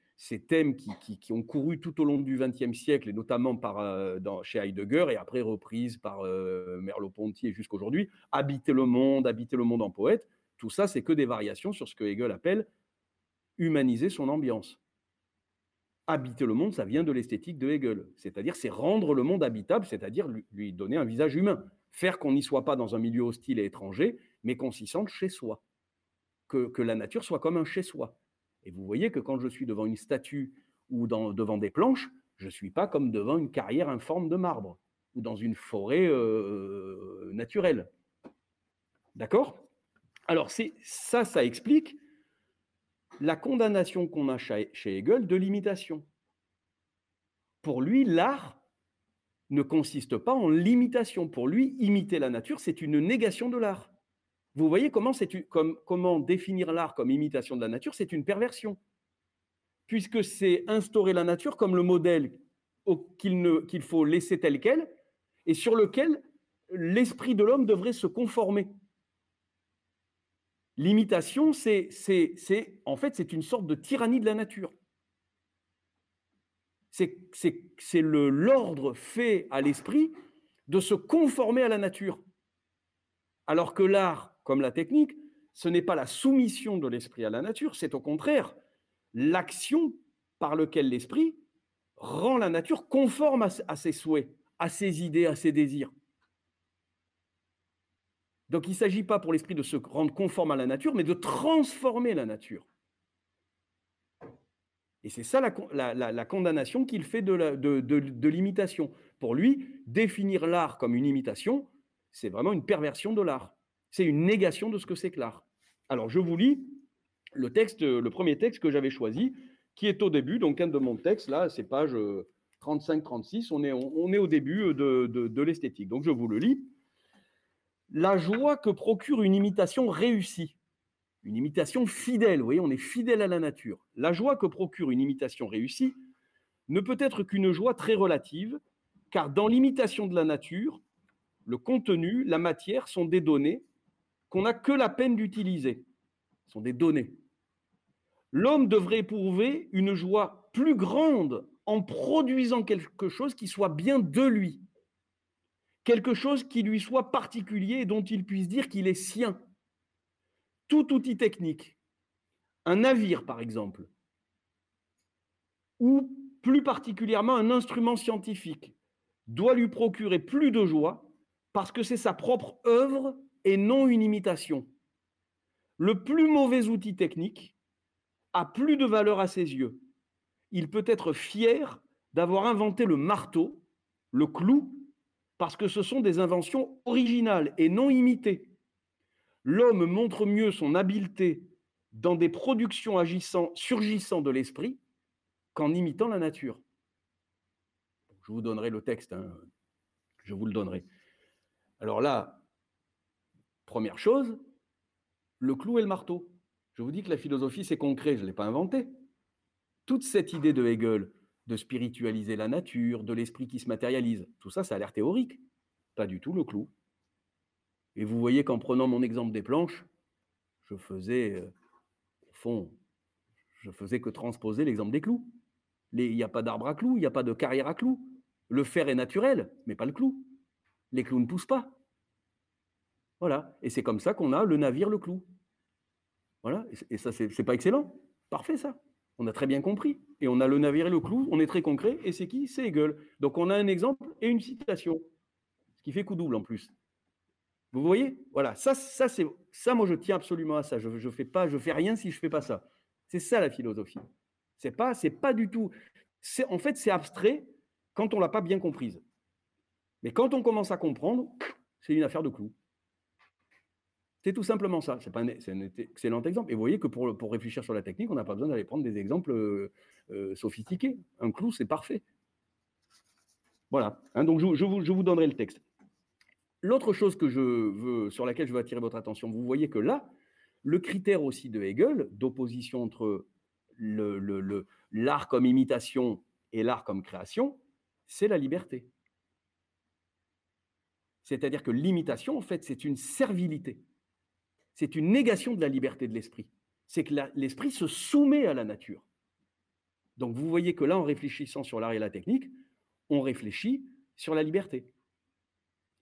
thèmes qui, ont couru tout au long du XXe siècle, et notamment euh, chez Heidegger, et après reprises par euh, Merleau-Ponty jusqu'à aujourd'hui, habiter le monde, habiter le monde en poète, tout ça, c'est que des variations sur ce que Hegel appelle humaniser son ambiance. Habiter le monde, ça vient de l'esthétique de Hegel, c'est-à-dire c'est rendre le monde habitable, c'est-à-dire lui, donner un visage humain, faire qu'on n'y soit pas dans un milieu hostile et étranger, mais qu'on s'y sente chez soi, que, que la nature soit comme un chez soi. Et vous voyez que quand je suis devant une statue ou devant des planches, je ne suis pas comme devant une carrière informe de marbre ou dans une forêt euh, naturelle. D'accord? Alors ça, ça explique la condamnation qu'on a chez Hegel de l'imitation. Pour lui, l'art ne consiste pas en l'imitation. Pour lui, imiter la nature, c'est une négation de l'art. Vous voyez comment, comme, comment définir l'art comme imitation de la nature, c'est une perversion. Puisque c'est instaurer la nature comme le modèle qu'il faut laisser tel quel et sur lequel l'esprit de l'homme devrait se conformer. L'imitation, c'est, en fait, c'est une sorte de tyrannie de la nature. C'est l'ordre fait à l'esprit de se conformer à la nature. Alors que l'art, comme la technique, ce n'est pas la soumission de l'esprit à la nature, c'est au contraire l'action par laquelle l'esprit rend la nature conforme à, ses souhaits, à ses idées, à ses désirs. Donc il ne s'agit pas pour l'esprit de se rendre conforme à la nature, mais de transformer la nature. Et c'est ça la, condamnation qu'il fait de l'imitation. Pour lui, définir l'art comme une imitation, c'est vraiment une perversion de l'art. C'est une négation de ce que c'est que l'art. Alors, je vous lis le texte, le premier texte que j'avais choisi, qui est au début, donc un de mon texte, là, c'est page 35-36, on est, on est au début de, de l'esthétique. Donc, je vous le lis. La joie que procure une imitation réussie, une imitation fidèle, vous voyez, on est fidèle à la nature. La joie que procure une imitation réussie ne peut être qu'une joie très relative, car dans l'imitation de la nature, le contenu, la matière sont des données n'a que la peine d'utiliser. Ce sont des données. L'homme devrait éprouver une joie plus grande en produisant quelque chose qui soit bien de lui. Quelque chose qui lui soit particulier et dont il puisse dire qu'il est sien. Tout outil technique, un navire par exemple, ou plus particulièrement un instrument scientifique, doit lui procurer plus de joie parce que c'est sa propre œuvre et non une imitation. Le plus mauvais outil technique a plus de valeur à ses yeux. Il peut être fier d'avoir inventé le marteau, le clou, parce que ce sont des inventions originales et non imitées. L'homme montre mieux son habileté dans des productions agissant, surgissant de l'esprit qu'en imitant la nature. Je vous donnerai le texte, hein. je vous le donnerai. Alors là, Première chose, le clou et le marteau. Je vous dis que la philosophie, c'est concret, je ne l'ai pas inventé. Toute cette idée de Hegel de spiritualiser la nature, de l'esprit qui se matérialise, tout ça, ça a l'air théorique. Pas du tout le clou. Et vous voyez qu'en prenant mon exemple des planches, je faisais, euh, au fond, je faisais que transposer l'exemple des clous. Il n'y a pas d'arbre à clous, il n'y a pas de carrière à clous. Le fer est naturel, mais pas le clou. Les clous ne poussent pas. Voilà. Et c'est comme ça qu'on a le navire, le clou. Voilà. Et ça, c'est pas excellent Parfait, ça. On a très bien compris. Et on a le navire et le clou, on est très concret. Et c'est qui? C'est Hegel. Donc on a un exemple et une citation. Ce qui fait coup double en plus. Vous voyez? Voilà. Ça, ça, c'est, ça, moi, je tiens absolument à ça. Je ne fais, pas, je fais rien si je ne fais pas ça. C'est ça la philosophie. C'est pas, c'est pas du tout. En fait, c'est abstrait quand on l'a pas bien comprise. Mais quand on commence à comprendre, c'est une affaire de clou. C'est tout simplement ça. C'est un, excellent exemple. Et vous voyez que pour, réfléchir sur la technique, on n'a pas besoin d'aller prendre des exemples euh, euh, sophistiqués. Un clou, c'est parfait. Voilà. Hein, donc, je, vous, donnerai le texte. l'autre chose que je veux, sur laquelle je veux attirer votre attention, vous voyez que là, le critère aussi de Hegel, d'opposition entre l'art comme imitation et l'art comme création, c'est la liberté. C'est-à-dire que l'imitation, en fait, c'est une servilité. C'est une négation de la liberté de l'esprit. C'est que l'esprit se soumet à la nature. Donc vous voyez que là, en réfléchissant sur l'art et la technique, on réfléchit sur la liberté.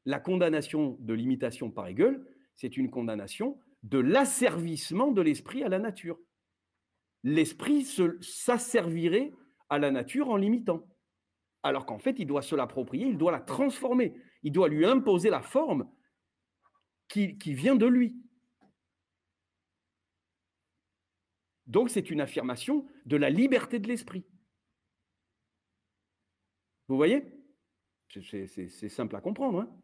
La condamnation de l'imitation par Hegel, c'est une condamnation de l'asservissement de l'esprit à la nature. L'esprit s'asservirait à la nature en l'imitant. Alors qu'en fait, il doit se l'approprier, il doit la transformer, il doit lui imposer la forme qui, qui vient de lui. Donc c'est une affirmation de la liberté de l'esprit. Vous voyez? C'est simple à comprendre, hein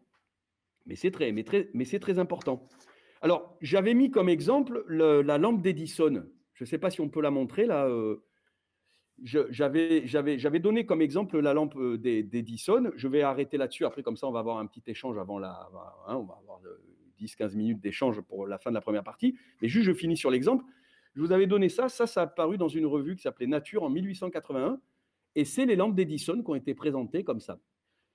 mais c'est très, mais très, mais très important. Alors, j'avais mis comme exemple la lampe d'Edison. Je ne sais pas si on peut la montrer là. Euh, j'avais donné comme exemple la lampe euh, d'Edison. Je vais arrêter là-dessus. Après, comme ça, on va avoir un petit échange avant la. Hein, on va avoir 10-15 minutes d'échange pour la fin de la première partie. Mais juste, je finis sur l'exemple. Je vous avais donné ça. Ça, ça a paru dans une revue qui s'appelait Nature en 1881. Et c'est les lampes d'Edison qui ont été présentées comme ça.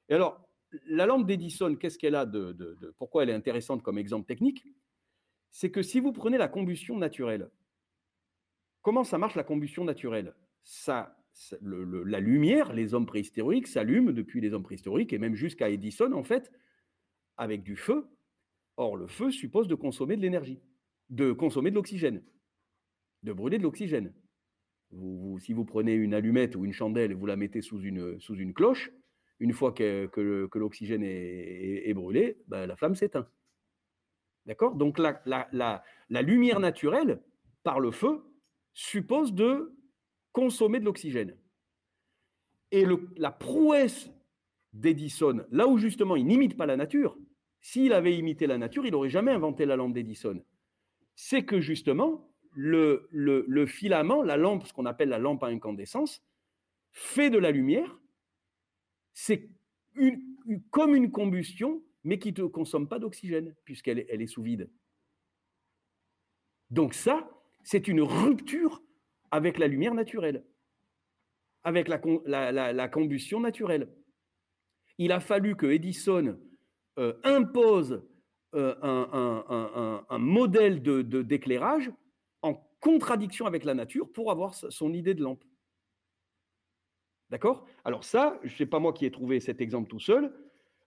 Et alors, la lampe d'Edison, qu'est-ce qu'elle a de, Pourquoi elle est intéressante comme exemple technique? C'est que si vous prenez la combustion naturelle, comment ça marche la combustion naturelle? Ça, La lumière, les hommes préhistoriques s'allument depuis les hommes préhistoriques et même jusqu'à Edison, en fait, avec du feu. Or, le feu suppose de consommer de l'énergie, de consommer de l'oxygène de brûler de l'oxygène. si vous prenez une allumette ou une chandelle et vous la mettez sous une, sous une cloche, une fois que, que, l'oxygène est, brûlé, ben, la flamme s'éteint. D'accord? Donc la, la, lumière naturelle, par le feu, suppose de consommer de l'oxygène. Et la prouesse d'Edison, là où justement il n'imite pas la nature, s'il avait imité la nature, il n'aurait jamais inventé la lampe d'Edison. C'est que justement, le, filament, la lampe, ce qu'on appelle la lampe à incandescence, fait de la lumière. C'est comme une combustion, mais qui ne consomme pas d'oxygène, puisqu'elle est, sous vide. Donc ça, c'est une rupture avec la lumière naturelle, avec la, combustion naturelle. Il a fallu que Edison euh, impose euh, un, modèle d'éclairage contradiction avec la nature pour avoir son idée de lampe. D'accord? Alors ça, je sais pas moi qui ai trouvé cet exemple tout seul,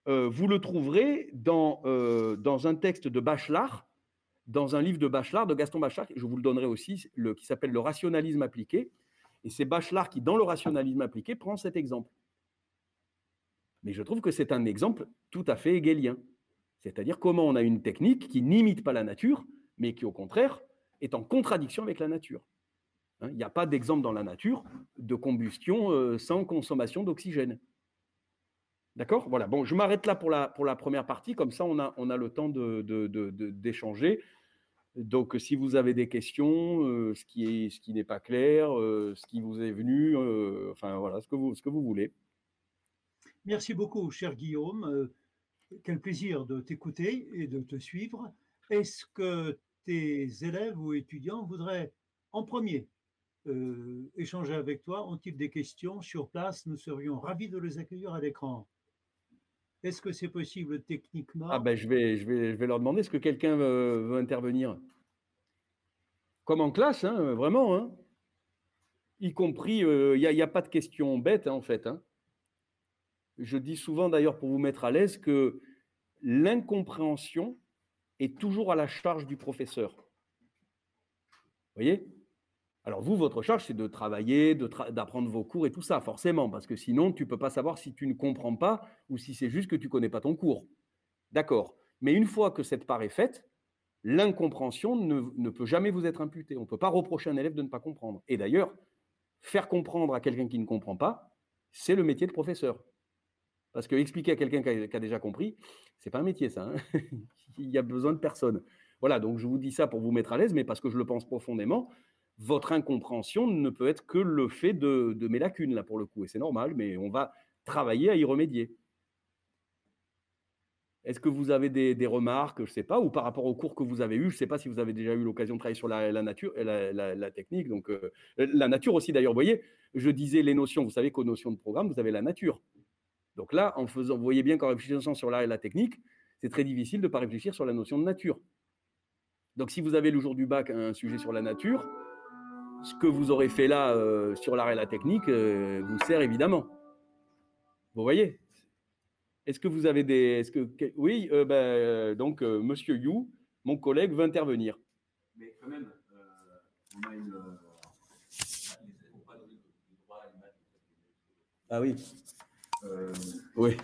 euh, vous le trouverez dans, euh, dans un texte de Bachelard, dans un livre de Bachelard, de Gaston Bachelard, je vous le donnerai aussi, le, qui s'appelle Le rationalisme appliqué. Et c'est Bachelard qui, dans le rationalisme appliqué, prend cet exemple. Mais je trouve que c'est un exemple tout à fait hegelien. C'est-à-dire comment on a une technique qui n'imite pas la nature, mais qui, au contraire, est en contradiction avec la nature. Hein, il n'y a pas d'exemple dans la nature de combustion euh, sans consommation d'oxygène. D'accord? Voilà, bon, je m'arrête là pour la, pour la première partie, comme ça on a, on a le temps d'échanger. De, Donc si vous avez des questions, euh, ce qui n'est pas clair, euh, ce qui vous est venu, enfin voilà, ce que vous, ce que vous voulez. Merci beaucoup, cher Guillaume. quel plaisir de t'écouter et de te suivre. Est-ce que tes élèves ou étudiants voudraient en premier euh, échanger avec toi, ont-ils des questions sur place Nous serions ravis de les accueillir à l'écran. Est-ce que c'est possible techniquement? Ah ben je vais, je vais, je vais leur demander, est-ce que quelqu'un veut, intervenir Comme en classe, hein, vraiment. Hein. y compris, euh, il n'y a, pas de questions bêtes hein, en fait. Je dis souvent d'ailleurs pour vous mettre à l'aise que l'incompréhension est toujours à la charge du professeur. Vous voyez? Alors vous, votre charge, c'est de travailler, d'apprendre vos cours et tout ça, forcément, parce que sinon, tu ne peux pas savoir si tu ne comprends pas ou si c'est juste que tu ne connais pas ton cours. D'accord. Mais une fois que cette part est faite, l'incompréhension ne, ne, peut jamais vous être imputée. On ne peut pas reprocher un élève de ne pas comprendre. Et d'ailleurs, faire comprendre à quelqu'un qui ne comprend pas, c'est le métier de professeur. Parce que expliquer à quelqu'un qui, a déjà compris, c'est pas un métier, ça. Hein. Il y a besoin de personne. Voilà, donc je vous dis ça pour vous mettre à l'aise, mais parce que je le pense profondément. Votre incompréhension ne peut être que le fait de, mes lacunes, là, pour le coup. Et c'est normal, mais on va travailler à y remédier. Est-ce que vous avez des, remarques, je ne sais pas, ou par rapport au cours que vous avez eu, je ne sais pas si vous avez déjà eu l'occasion de travailler sur la, nature, la, la, technique, donc euh, la nature aussi d'ailleurs. Vous voyez, je disais les notions, vous savez qu'aux notions de programme, vous avez la nature. Donc là, en faisant, vous voyez bien qu'en réfléchissant sur la, la technique, c'est très difficile de ne pas réfléchir sur la notion de nature. Donc si vous avez le jour du bac un sujet sur la nature, ce que vous aurez fait là euh, sur l'art et la technique euh, vous sert évidemment. Vous voyez? Est-ce que vous avez des. Est-ce que, oui, euh, ben, euh, donc, euh, Monsieur You, mon collègue, veut intervenir. Mais quand même, on a une. Ah oui. Oui.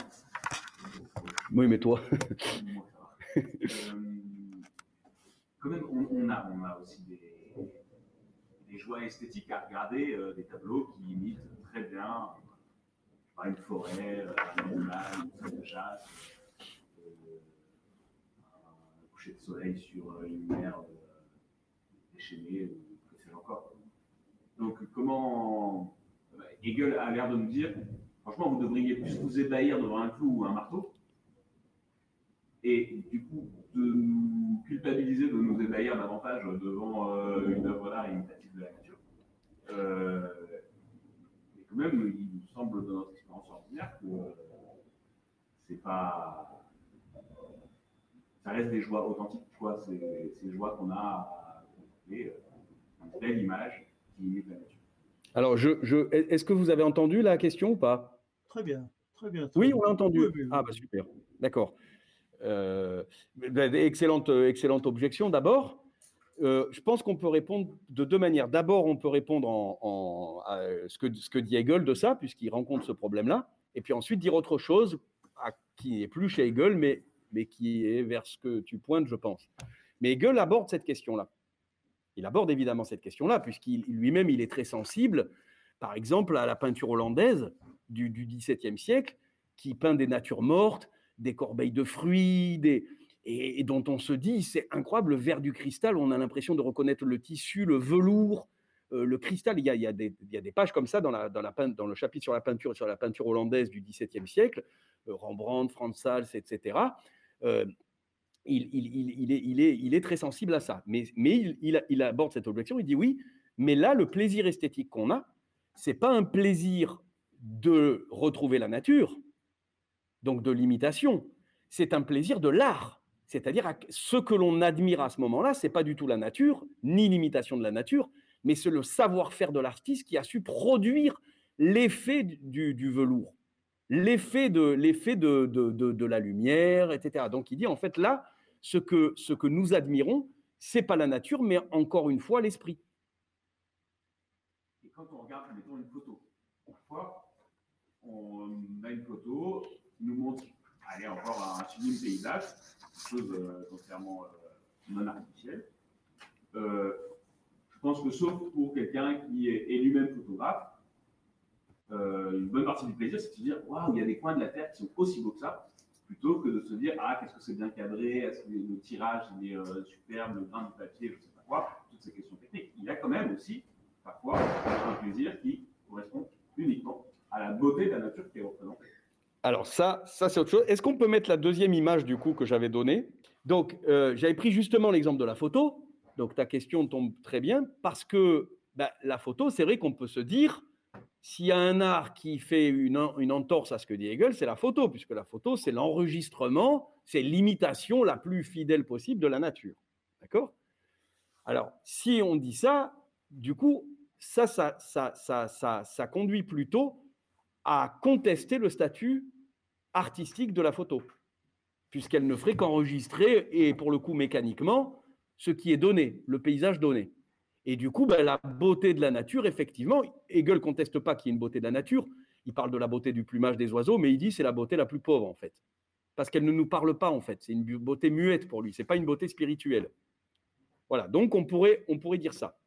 Oui, mais toi. quand même, on, a, on a aussi des, des joies esthétiques à regarder, des tableaux qui imitent très bien une forêt, un animal, une feuille de chasse, euh, un coucher de soleil sur euh, une mer euh, déchaînée, ou que sais-je encore. Donc, comment. Hegel a l'air de nous dire franchement, vous devriez plus vous ébahir devant un clou ou un marteau, et du coup, de nous culpabiliser de nous ébahir davantage devant une œuvre d'art imitative de la nature. et quand même, il nous semble, de notre expérience ordinaire, que euh, c'est pas. Ça reste des joies authentiques, quoi. C'est ces joies qu'on a à contempler, euh, une belle image qui imite la nature. Alors, je, est-ce que vous avez entendu la question ou pas? Très bien, très bien. oui, on l'a entendu. ah, bah super, d'accord. Euh, ben, excellente, excellente objection d'abord. Euh, je pense qu'on peut répondre de deux manières. D'abord, on peut répondre en, à ce, que, ce que dit Hegel de ça, puisqu'il rencontre ce problème-là, et puis ensuite dire autre chose qui n'est plus chez Hegel, mais, mais qui est vers ce que tu pointes, je pense. Mais Hegel aborde cette question-là. Il aborde évidemment cette question-là, puisqu'il lui-même, il est très sensible, par exemple, à la peinture hollandaise du, du XVIIe siècle, qui peint des natures mortes, des corbeilles de fruits, des, et, dont on se dit, c'est incroyable, le verre du cristal, on a l'impression de reconnaître le tissu, le velours, euh, le cristal. Il y, a, il, y a des, il y, a, des, pages comme ça dans, la, dans, la, dans le chapitre sur la peinture, sur la peinture hollandaise du XVIIe siècle, euh, Rembrandt, Frans Hals, etc. Euh, il, il, est, est, il est très sensible à ça. Mais, mais il, aborde cette objection, il dit oui, mais là, le plaisir esthétique qu'on a, c'est pas un plaisir de retrouver la nature, donc de l'imitation, c'est un plaisir de l'art. C'est-à-dire ce que l'on admire à ce moment-là, c'est pas du tout la nature, ni l'imitation de la nature, mais c'est le savoir-faire de l'artiste qui a su produire l'effet du, velours, l'effet de de, de, la lumière, etc. Donc il dit en fait là, ce que, ce que nous admirons, c'est pas la nature, mais encore une fois l'esprit. Et quand on regarde, mettons une photo, on a une photo qui nous montre allez, encore un sublime paysage, chose euh, entièrement euh, non artificielle. Euh, je pense que sauf pour quelqu'un qui est, lui-même photographe, une bonne partie du plaisir, c'est de se dire waouh, il y a des coins de la Terre qui sont aussi beaux que ça, plutôt que de se dire ah, qu'est-ce que c'est bien cadré, est-ce que le tirage il est superbe, le grain de papier, je ne sais pas quoi, toutes ces questions techniques. Il y a quand même aussi, parfois, un plaisir qui correspond uniquement à la beauté de la nature qui est représentée. Alors ça, ça c'est autre chose. Est-ce qu'on peut mettre la deuxième image du coup que j'avais donnée? Donc euh, j'avais pris justement l'exemple de la photo. Donc ta question tombe très bien parce que bah, la photo, c'est vrai qu'on peut se dire s'il y a un art qui fait une, une entorse à ce que dit Hegel, c'est la photo, puisque la photo, c'est l'enregistrement, c'est l'imitation la plus fidèle possible de la nature. D'accord? Alors, si on dit ça, du coup, ça, ça, ça, ça, ça, ça conduit plutôt à contester le statut artistique de la photo, puisqu'elle ne ferait qu'enregistrer, et pour le coup mécaniquement, ce qui est donné, le paysage donné. Et du coup, ben, la beauté de la nature, effectivement, Hegel conteste pas qu'il y ait une beauté de la nature, il parle de la beauté du plumage des oiseaux, mais il dit c'est la beauté la plus pauvre, en fait. Parce qu'elle ne nous parle pas, en fait. C'est une beauté muette pour lui, c'est pas une beauté spirituelle. Voilà, donc on pourrait, on pourrait dire ça.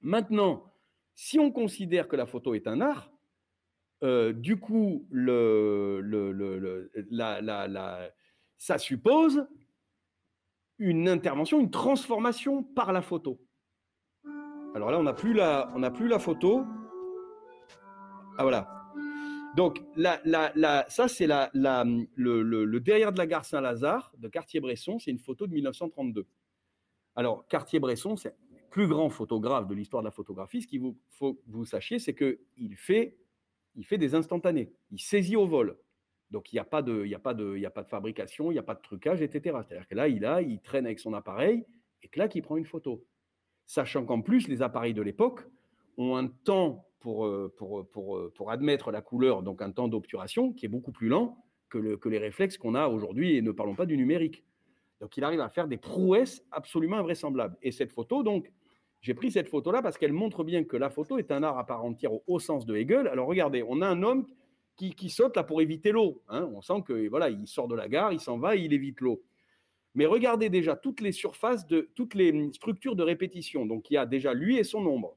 Maintenant, si on considère que la photo est un art, du coup, ça suppose une intervention, une transformation par la photo. Alors là, on n'a plus la, plus la photo. Ah voilà. Donc, la, ça, c'est la, le, derrière de la gare Saint-Lazare de Cartier-Bresson. C'est une photo de 1932. Alors, Cartier-Bresson, c'est le plus grand photographe de l'histoire de la photographie. Ce qu'il faut que vous sachiez, c'est qu'il fait, il fait des instantanés. Il saisit au vol. Donc, il n'y a, pas de, il y a, pas de, il y a pas de fabrication, il n'y a pas de trucage, etc. C'est-à-dire que là, il, a, il traîne avec son appareil et là, qu'il prend une photo. Sachant qu'en plus, les appareils de l'époque ont un temps pour, euh, pour, pour, pour, admettre la couleur, donc un temps d'obturation qui est beaucoup plus lent que, le, que les réflexes qu'on a aujourd'hui, et ne parlons pas du numérique. Donc, il arrive à faire des prouesses absolument invraisemblables. Et cette photo, donc, j'ai pris cette photo-là parce qu'elle montre bien que la photo est un art à part entière au, sens de Hegel. Alors, regardez, on a un homme qui, qui saute là pour éviter l'eau. Hein. On sent que voilà, il sort de la gare, il s'en va, il évite l'eau. Mais regardez déjà toutes les surfaces de toutes les structures de répétition. Donc, il y a déjà lui et son ombre.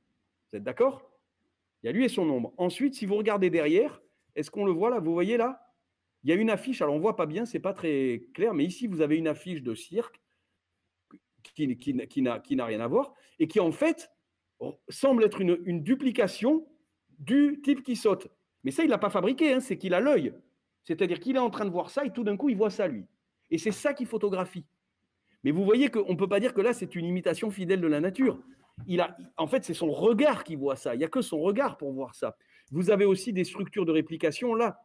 Vous êtes d'accord? Il y a lui et son ombre. Ensuite, si vous regardez derrière, est-ce qu'on le voit là? Vous voyez là? Il y a une affiche, alors on voit pas bien, c'est pas très clair, mais ici, vous avez une affiche de cirque qui, qui, qui n'a rien à voir et qui, en fait, semble être une, duplication du type qui saute. Mais ça, il l'a pas fabriqué, hein, c'est qu'il a l'œil. C'est-à-dire qu'il est en train de voir ça et tout d'un coup, il voit ça lui. Et c'est ça qu'il photographie. Mais vous voyez qu'on ne peut pas dire que là, c'est une imitation fidèle de la nature. Il a, en fait, c'est son regard qui voit ça. Il n'y a que son regard pour voir ça. Vous avez aussi des structures de réplication là,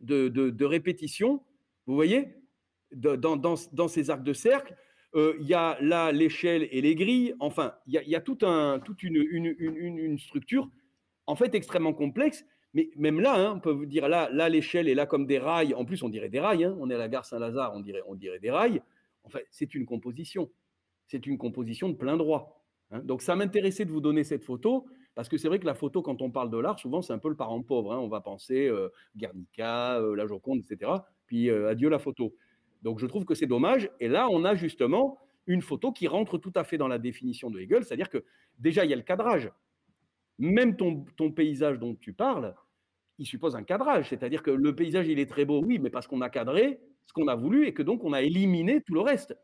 de, répétition. Vous voyez, dans, ces arcs de cercle, euh, il y a là l'échelle et les grilles. Enfin, il y a, tout un, toute une, structure en fait extrêmement complexe. Mais même là, hein, on peut vous dire là, l'échelle est là comme des rails. En plus, on dirait des rails. Hein. On est à la gare Saint-Lazare, on dirait, des rails. En fait, c'est une composition. C'est une composition de plein droit. Hein. Donc, ça m'intéressait de vous donner cette photo, parce que c'est vrai que la photo, quand on parle de l'art, souvent, c'est un peu le parent pauvre. On va penser euh, Guernica, euh, la Joconde, etc. Puis, adieu la photo. Donc, je trouve que c'est dommage. Et là, on a justement une photo qui rentre tout à fait dans la définition de Hegel, c'est-à-dire que déjà, il y a le cadrage. Même ton, paysage dont tu parles, il suppose un cadrage. C'est-à-dire que le paysage, il est très beau, oui, mais parce qu'on a cadré ce qu'on a voulu et que donc on a éliminé tout le reste.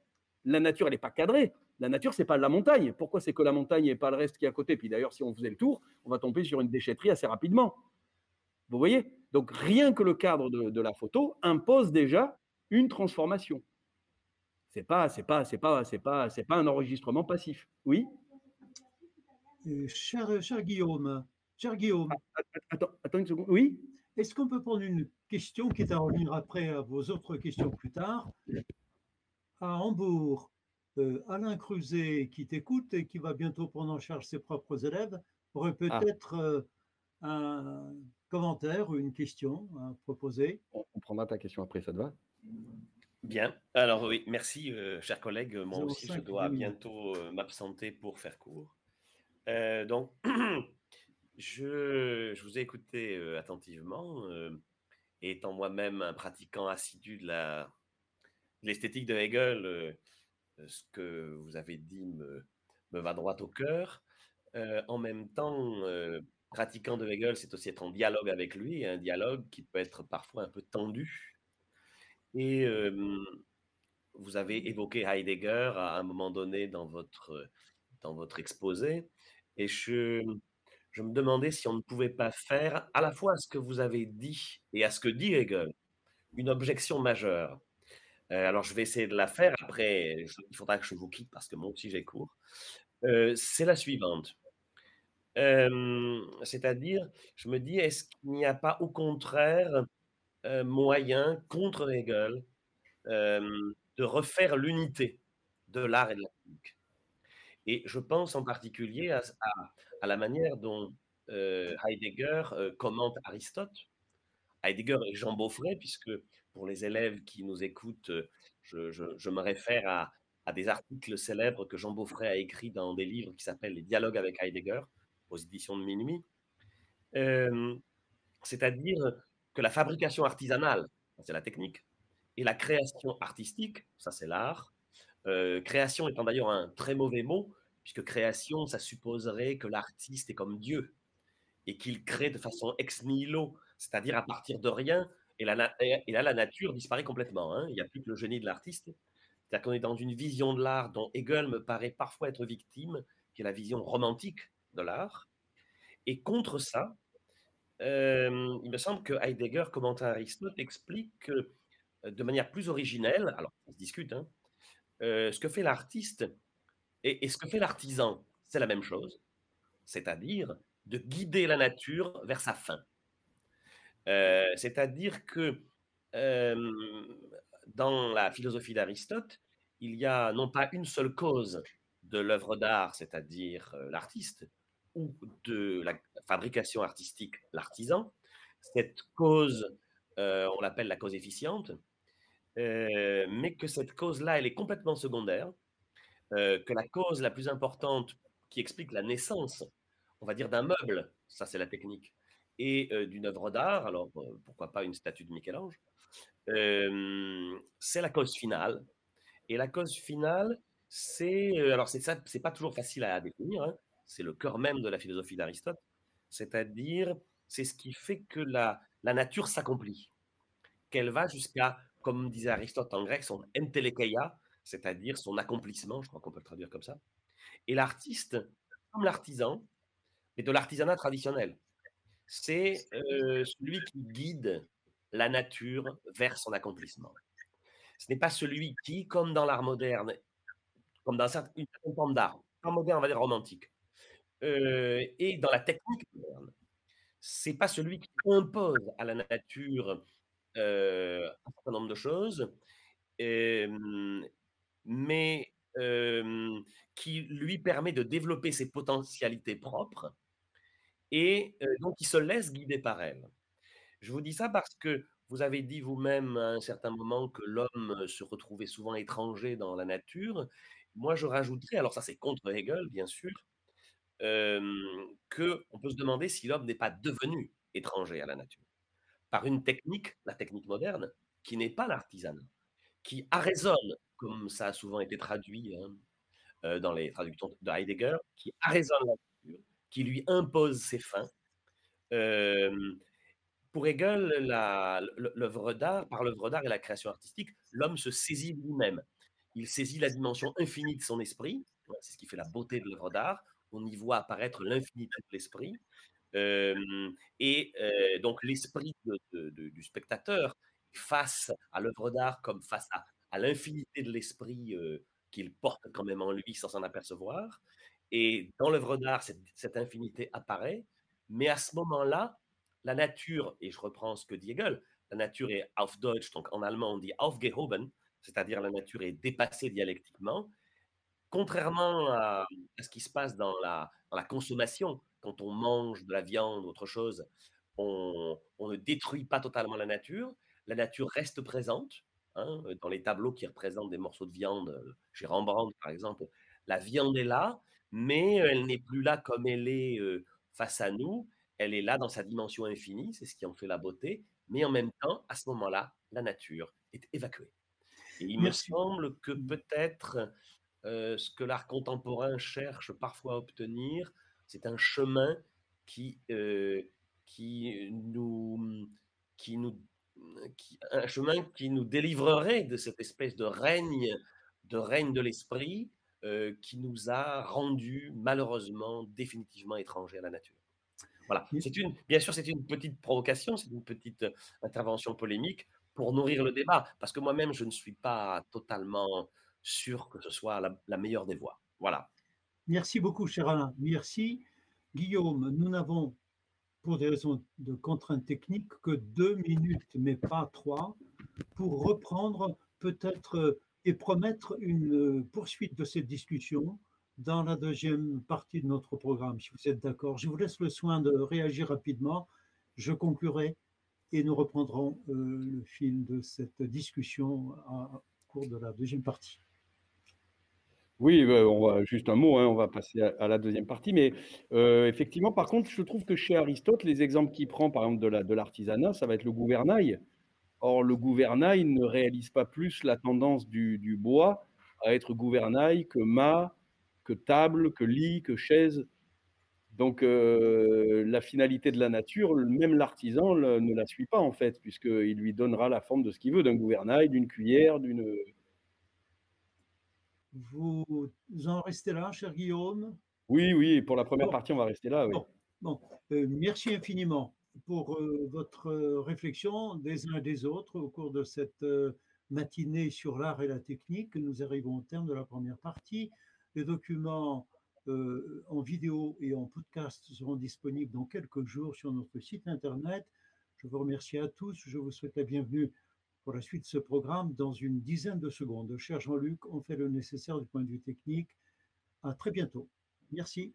La nature, elle n'est pas cadrée. La nature, c'est pas la montagne. Pourquoi c'est que la montagne et pas le reste qui est à côté? Puis d'ailleurs, si on faisait le tour, on va tomber sur une déchetterie assez rapidement. Vous voyez? Donc rien que le cadre de, la photo impose déjà une transformation. C'est pas, c'est pas, c'est pas, c'est pas, c'est pas un enregistrement passif. Oui? Euh, cher, cher Guillaume, cher Guillaume. Ah, attends, attends une seconde. Oui? Est-ce qu'on peut prendre une question qui est à revenir après à vos autres questions plus tard? À Hambourg, euh, Alain Cruzet, qui t'écoute et qui va bientôt prendre en charge ses propres élèves, aurait peut-être ah. euh, un commentaire ou une question à proposer? On, on, prendra ta question après, ça te va? Bien. Alors oui, merci, euh, chers collègues. Moi aussi, je dois bientôt euh, m'absenter pour faire cours. Euh, donc, je, je, vous ai écouté attentivement, étant moi-même un pratiquant assidu de la l'esthétique de Hegel ce que vous avez dit me, me va droit au cœur. Euh, en même temps, euh, pratiquant de Hegel, c'est aussi être en dialogue avec lui, un dialogue qui peut être parfois un peu tendu. Et vous avez évoqué Heidegger à un moment donné dans votre, dans votre exposé, et je, je me demandais si on ne pouvait pas faire à la fois à ce que vous avez dit et à ce que dit Hegel une objection majeure. Euh, alors, je vais essayer de la faire. Après, il faudra que je vous quitte parce que moi aussi j'ai cours. Euh, c'est la suivante. C'est-à-dire, je me dis, est-ce qu'il n'y a pas au contraire euh, moyen contre Hegel euh, de refaire l'unité de l'art et de la technique Et je pense en particulier à, à, la manière dont Heidegger commente Aristote Heidegger et Jean Beaufray, puisque pour les élèves qui nous écoutent, je, je, me réfère à, à, des articles célèbres que Jean Beaufray a écrits dans des livres qui s'appellent Les dialogues avec Heidegger, aux éditions de Minuit. Euh, C'est-à-dire que la fabrication artisanale, c'est la technique, et la création artistique, ça c'est l'art, euh, création étant d'ailleurs un très mauvais mot, puisque création, ça supposerait que l'artiste est comme Dieu et qu'il crée de façon ex nihilo, c'est-à-dire à partir de rien, et, la, là, la nature disparaît complètement. Hein. Il n'y a plus que le génie de l'artiste. C'est-à-dire qu'on est dans une vision de l'art dont Hegel me paraît parfois être victime, qui est la vision romantique de l'art. Et contre ça, il me semble que Heidegger, commentant Aristote, explique que, de manière plus originelle, alors on se discute, hein, ce que fait l'artiste et, ce que fait l'artisan, c'est la même chose, c'est-à-dire de guider la nature vers sa fin. c'est-à-dire que dans la philosophie d'Aristote, il y a non pas une seule cause de l'œuvre d'art, c'est-à-dire l'artiste, ou de la fabrication artistique, l'artisan. Cette cause, on l'appelle la cause efficiente, mais que cette cause-là, elle est complètement secondaire, que la cause la plus importante qui explique la naissance, on va dire, d'un meuble, ça c'est la technique, et d'une œuvre d'art, alors pourquoi pas une statue de Michel-Ange, c'est la cause finale. Et la cause finale, c'est alors c'est ça, c'est pas toujours facile à définir. Hein. C'est le cœur même de la philosophie d'Aristote. C'est-à-dire, c'est ce qui fait que la, nature s'accomplit, qu'elle va jusqu'à, comme disait Aristote en grec, son entelekeia, c'est-à-dire son accomplissement. Je crois qu'on peut le traduire comme ça. Et l'artiste, comme l'artisan, mais de l'artisanat traditionnel, c'est celui qui guide la nature vers son accomplissement. Ce n'est pas celui qui, comme dans l'art moderne, comme dans une certaine forme d'art, l'art moderne, on va dire romantique, euh, et dans la technique moderne, c'est pas celui qui impose à la nature euh, un certain nombre de choses, euh, mais qui lui permet de développer ses potentialités propres et donc il se laisse guider par elle. Je vous dis ça parce que vous avez dit vous-même à un certain moment que l'homme se retrouvait souvent étranger dans la nature. Moi, je rajouterais, alors ça c'est contre Hegel, bien sûr, qu'on peut se demander si l'homme n'est pas devenu étranger à la nature. Par une technique, la technique moderne, qui n'est pas l'artisanat, qui arraisonne, comme ça a souvent été traduit hein, dans les traductions de Heidegger, qui arraisonne la nature, qui lui impose ses fins. Euh, pour Hegel, l'œuvre d'art, par l'œuvre d'art et la création artistique, l'homme se saisit lui-même. Il saisit la dimension infinie de son esprit, c'est ce qui fait la beauté de l'œuvre d'art. On y voit apparaître l'infinité de l'esprit. Euh, et euh, donc l'esprit du spectateur face à l'œuvre d'art comme face à, l'infinité de l'esprit euh, qu'il porte quand même en lui sans s'en apercevoir. Et dans l'œuvre d'art, cette, cette, infinité apparaît, mais à ce moment-là, la nature, et je reprends ce que dit Hegel, la nature est auf Deutsch, donc en allemand on dit aufgehoben, c'est-à-dire la nature est dépassée dialectiquement, contrairement à, ce qui se passe dans la, la, consommation, quand on mange de la viande ou autre chose, on, ne détruit pas totalement la nature, la nature reste présente. Hein, dans les tableaux qui représentent des morceaux de viande, chez Rembrandt par exemple, la viande est là, mais elle n'est plus là comme elle est euh, face à nous, elle est là dans sa dimension infinie, c'est ce qui en fait la beauté, mais en même temps, à ce moment-là, la nature est évacuée. Et il me semble que peut-être euh, ce que l'art contemporain cherche parfois à obtenir, c'est un chemin qui, euh, qui nous, qui nous un chemin qui nous délivrerait de cette espèce de règne de règne de l'esprit euh, qui nous a rendus malheureusement définitivement étrangers à la nature. Voilà. C'est une, bien sûr, c'est une petite provocation, c'est une petite intervention polémique pour nourrir le débat, parce que moi-même, je ne suis pas totalement sûr que ce soit la, meilleure des voies. Voilà. Merci beaucoup, cher Alain. Merci. Guillaume, nous n'avons, pour des raisons de contraintes techniques, que deux minutes, mais pas trois, pour reprendre peut-être et promettre une poursuite de cette discussion dans la deuxième partie de notre programme, si vous êtes d'accord. Je vous laisse le soin de réagir rapidement. Je conclurai et nous reprendrons euh, le fil de cette discussion au cours de la deuxième partie. Oui, euh, on va juste un mot, hein, on va passer à, la deuxième partie. Mais euh, effectivement, par contre, je trouve que chez Aristote, les exemples qu'il prend, par exemple, de l'artisanat, ça va être le gouvernail. Or, le gouvernail ne réalise pas plus la tendance du, du bois à être gouvernail que mât, que table, que lit, que chaise. Donc euh, la finalité de la nature, même l'artisan ne la suit pas en fait, puisqu'il lui donnera la forme de ce qu'il veut, d'un gouvernail, d'une cuillère, d'une... Vous en restez là, cher Guillaume? Oui, oui, pour la première partie, on va rester là. Oui. Bon, euh, merci infiniment. pour euh, votre réflexion des uns et des autres au cours de cette euh, matinée sur l'art et la technique. Nous arrivons au terme de la première partie. Les documents euh, en vidéo et en podcast seront disponibles dans quelques jours sur notre site internet. Je vous remercie à tous. Je vous souhaite la bienvenue pour la suite de ce programme dans une dizaine de secondes. Cher Jean-Luc, on fait le nécessaire du point de vue technique. À très bientôt. Merci.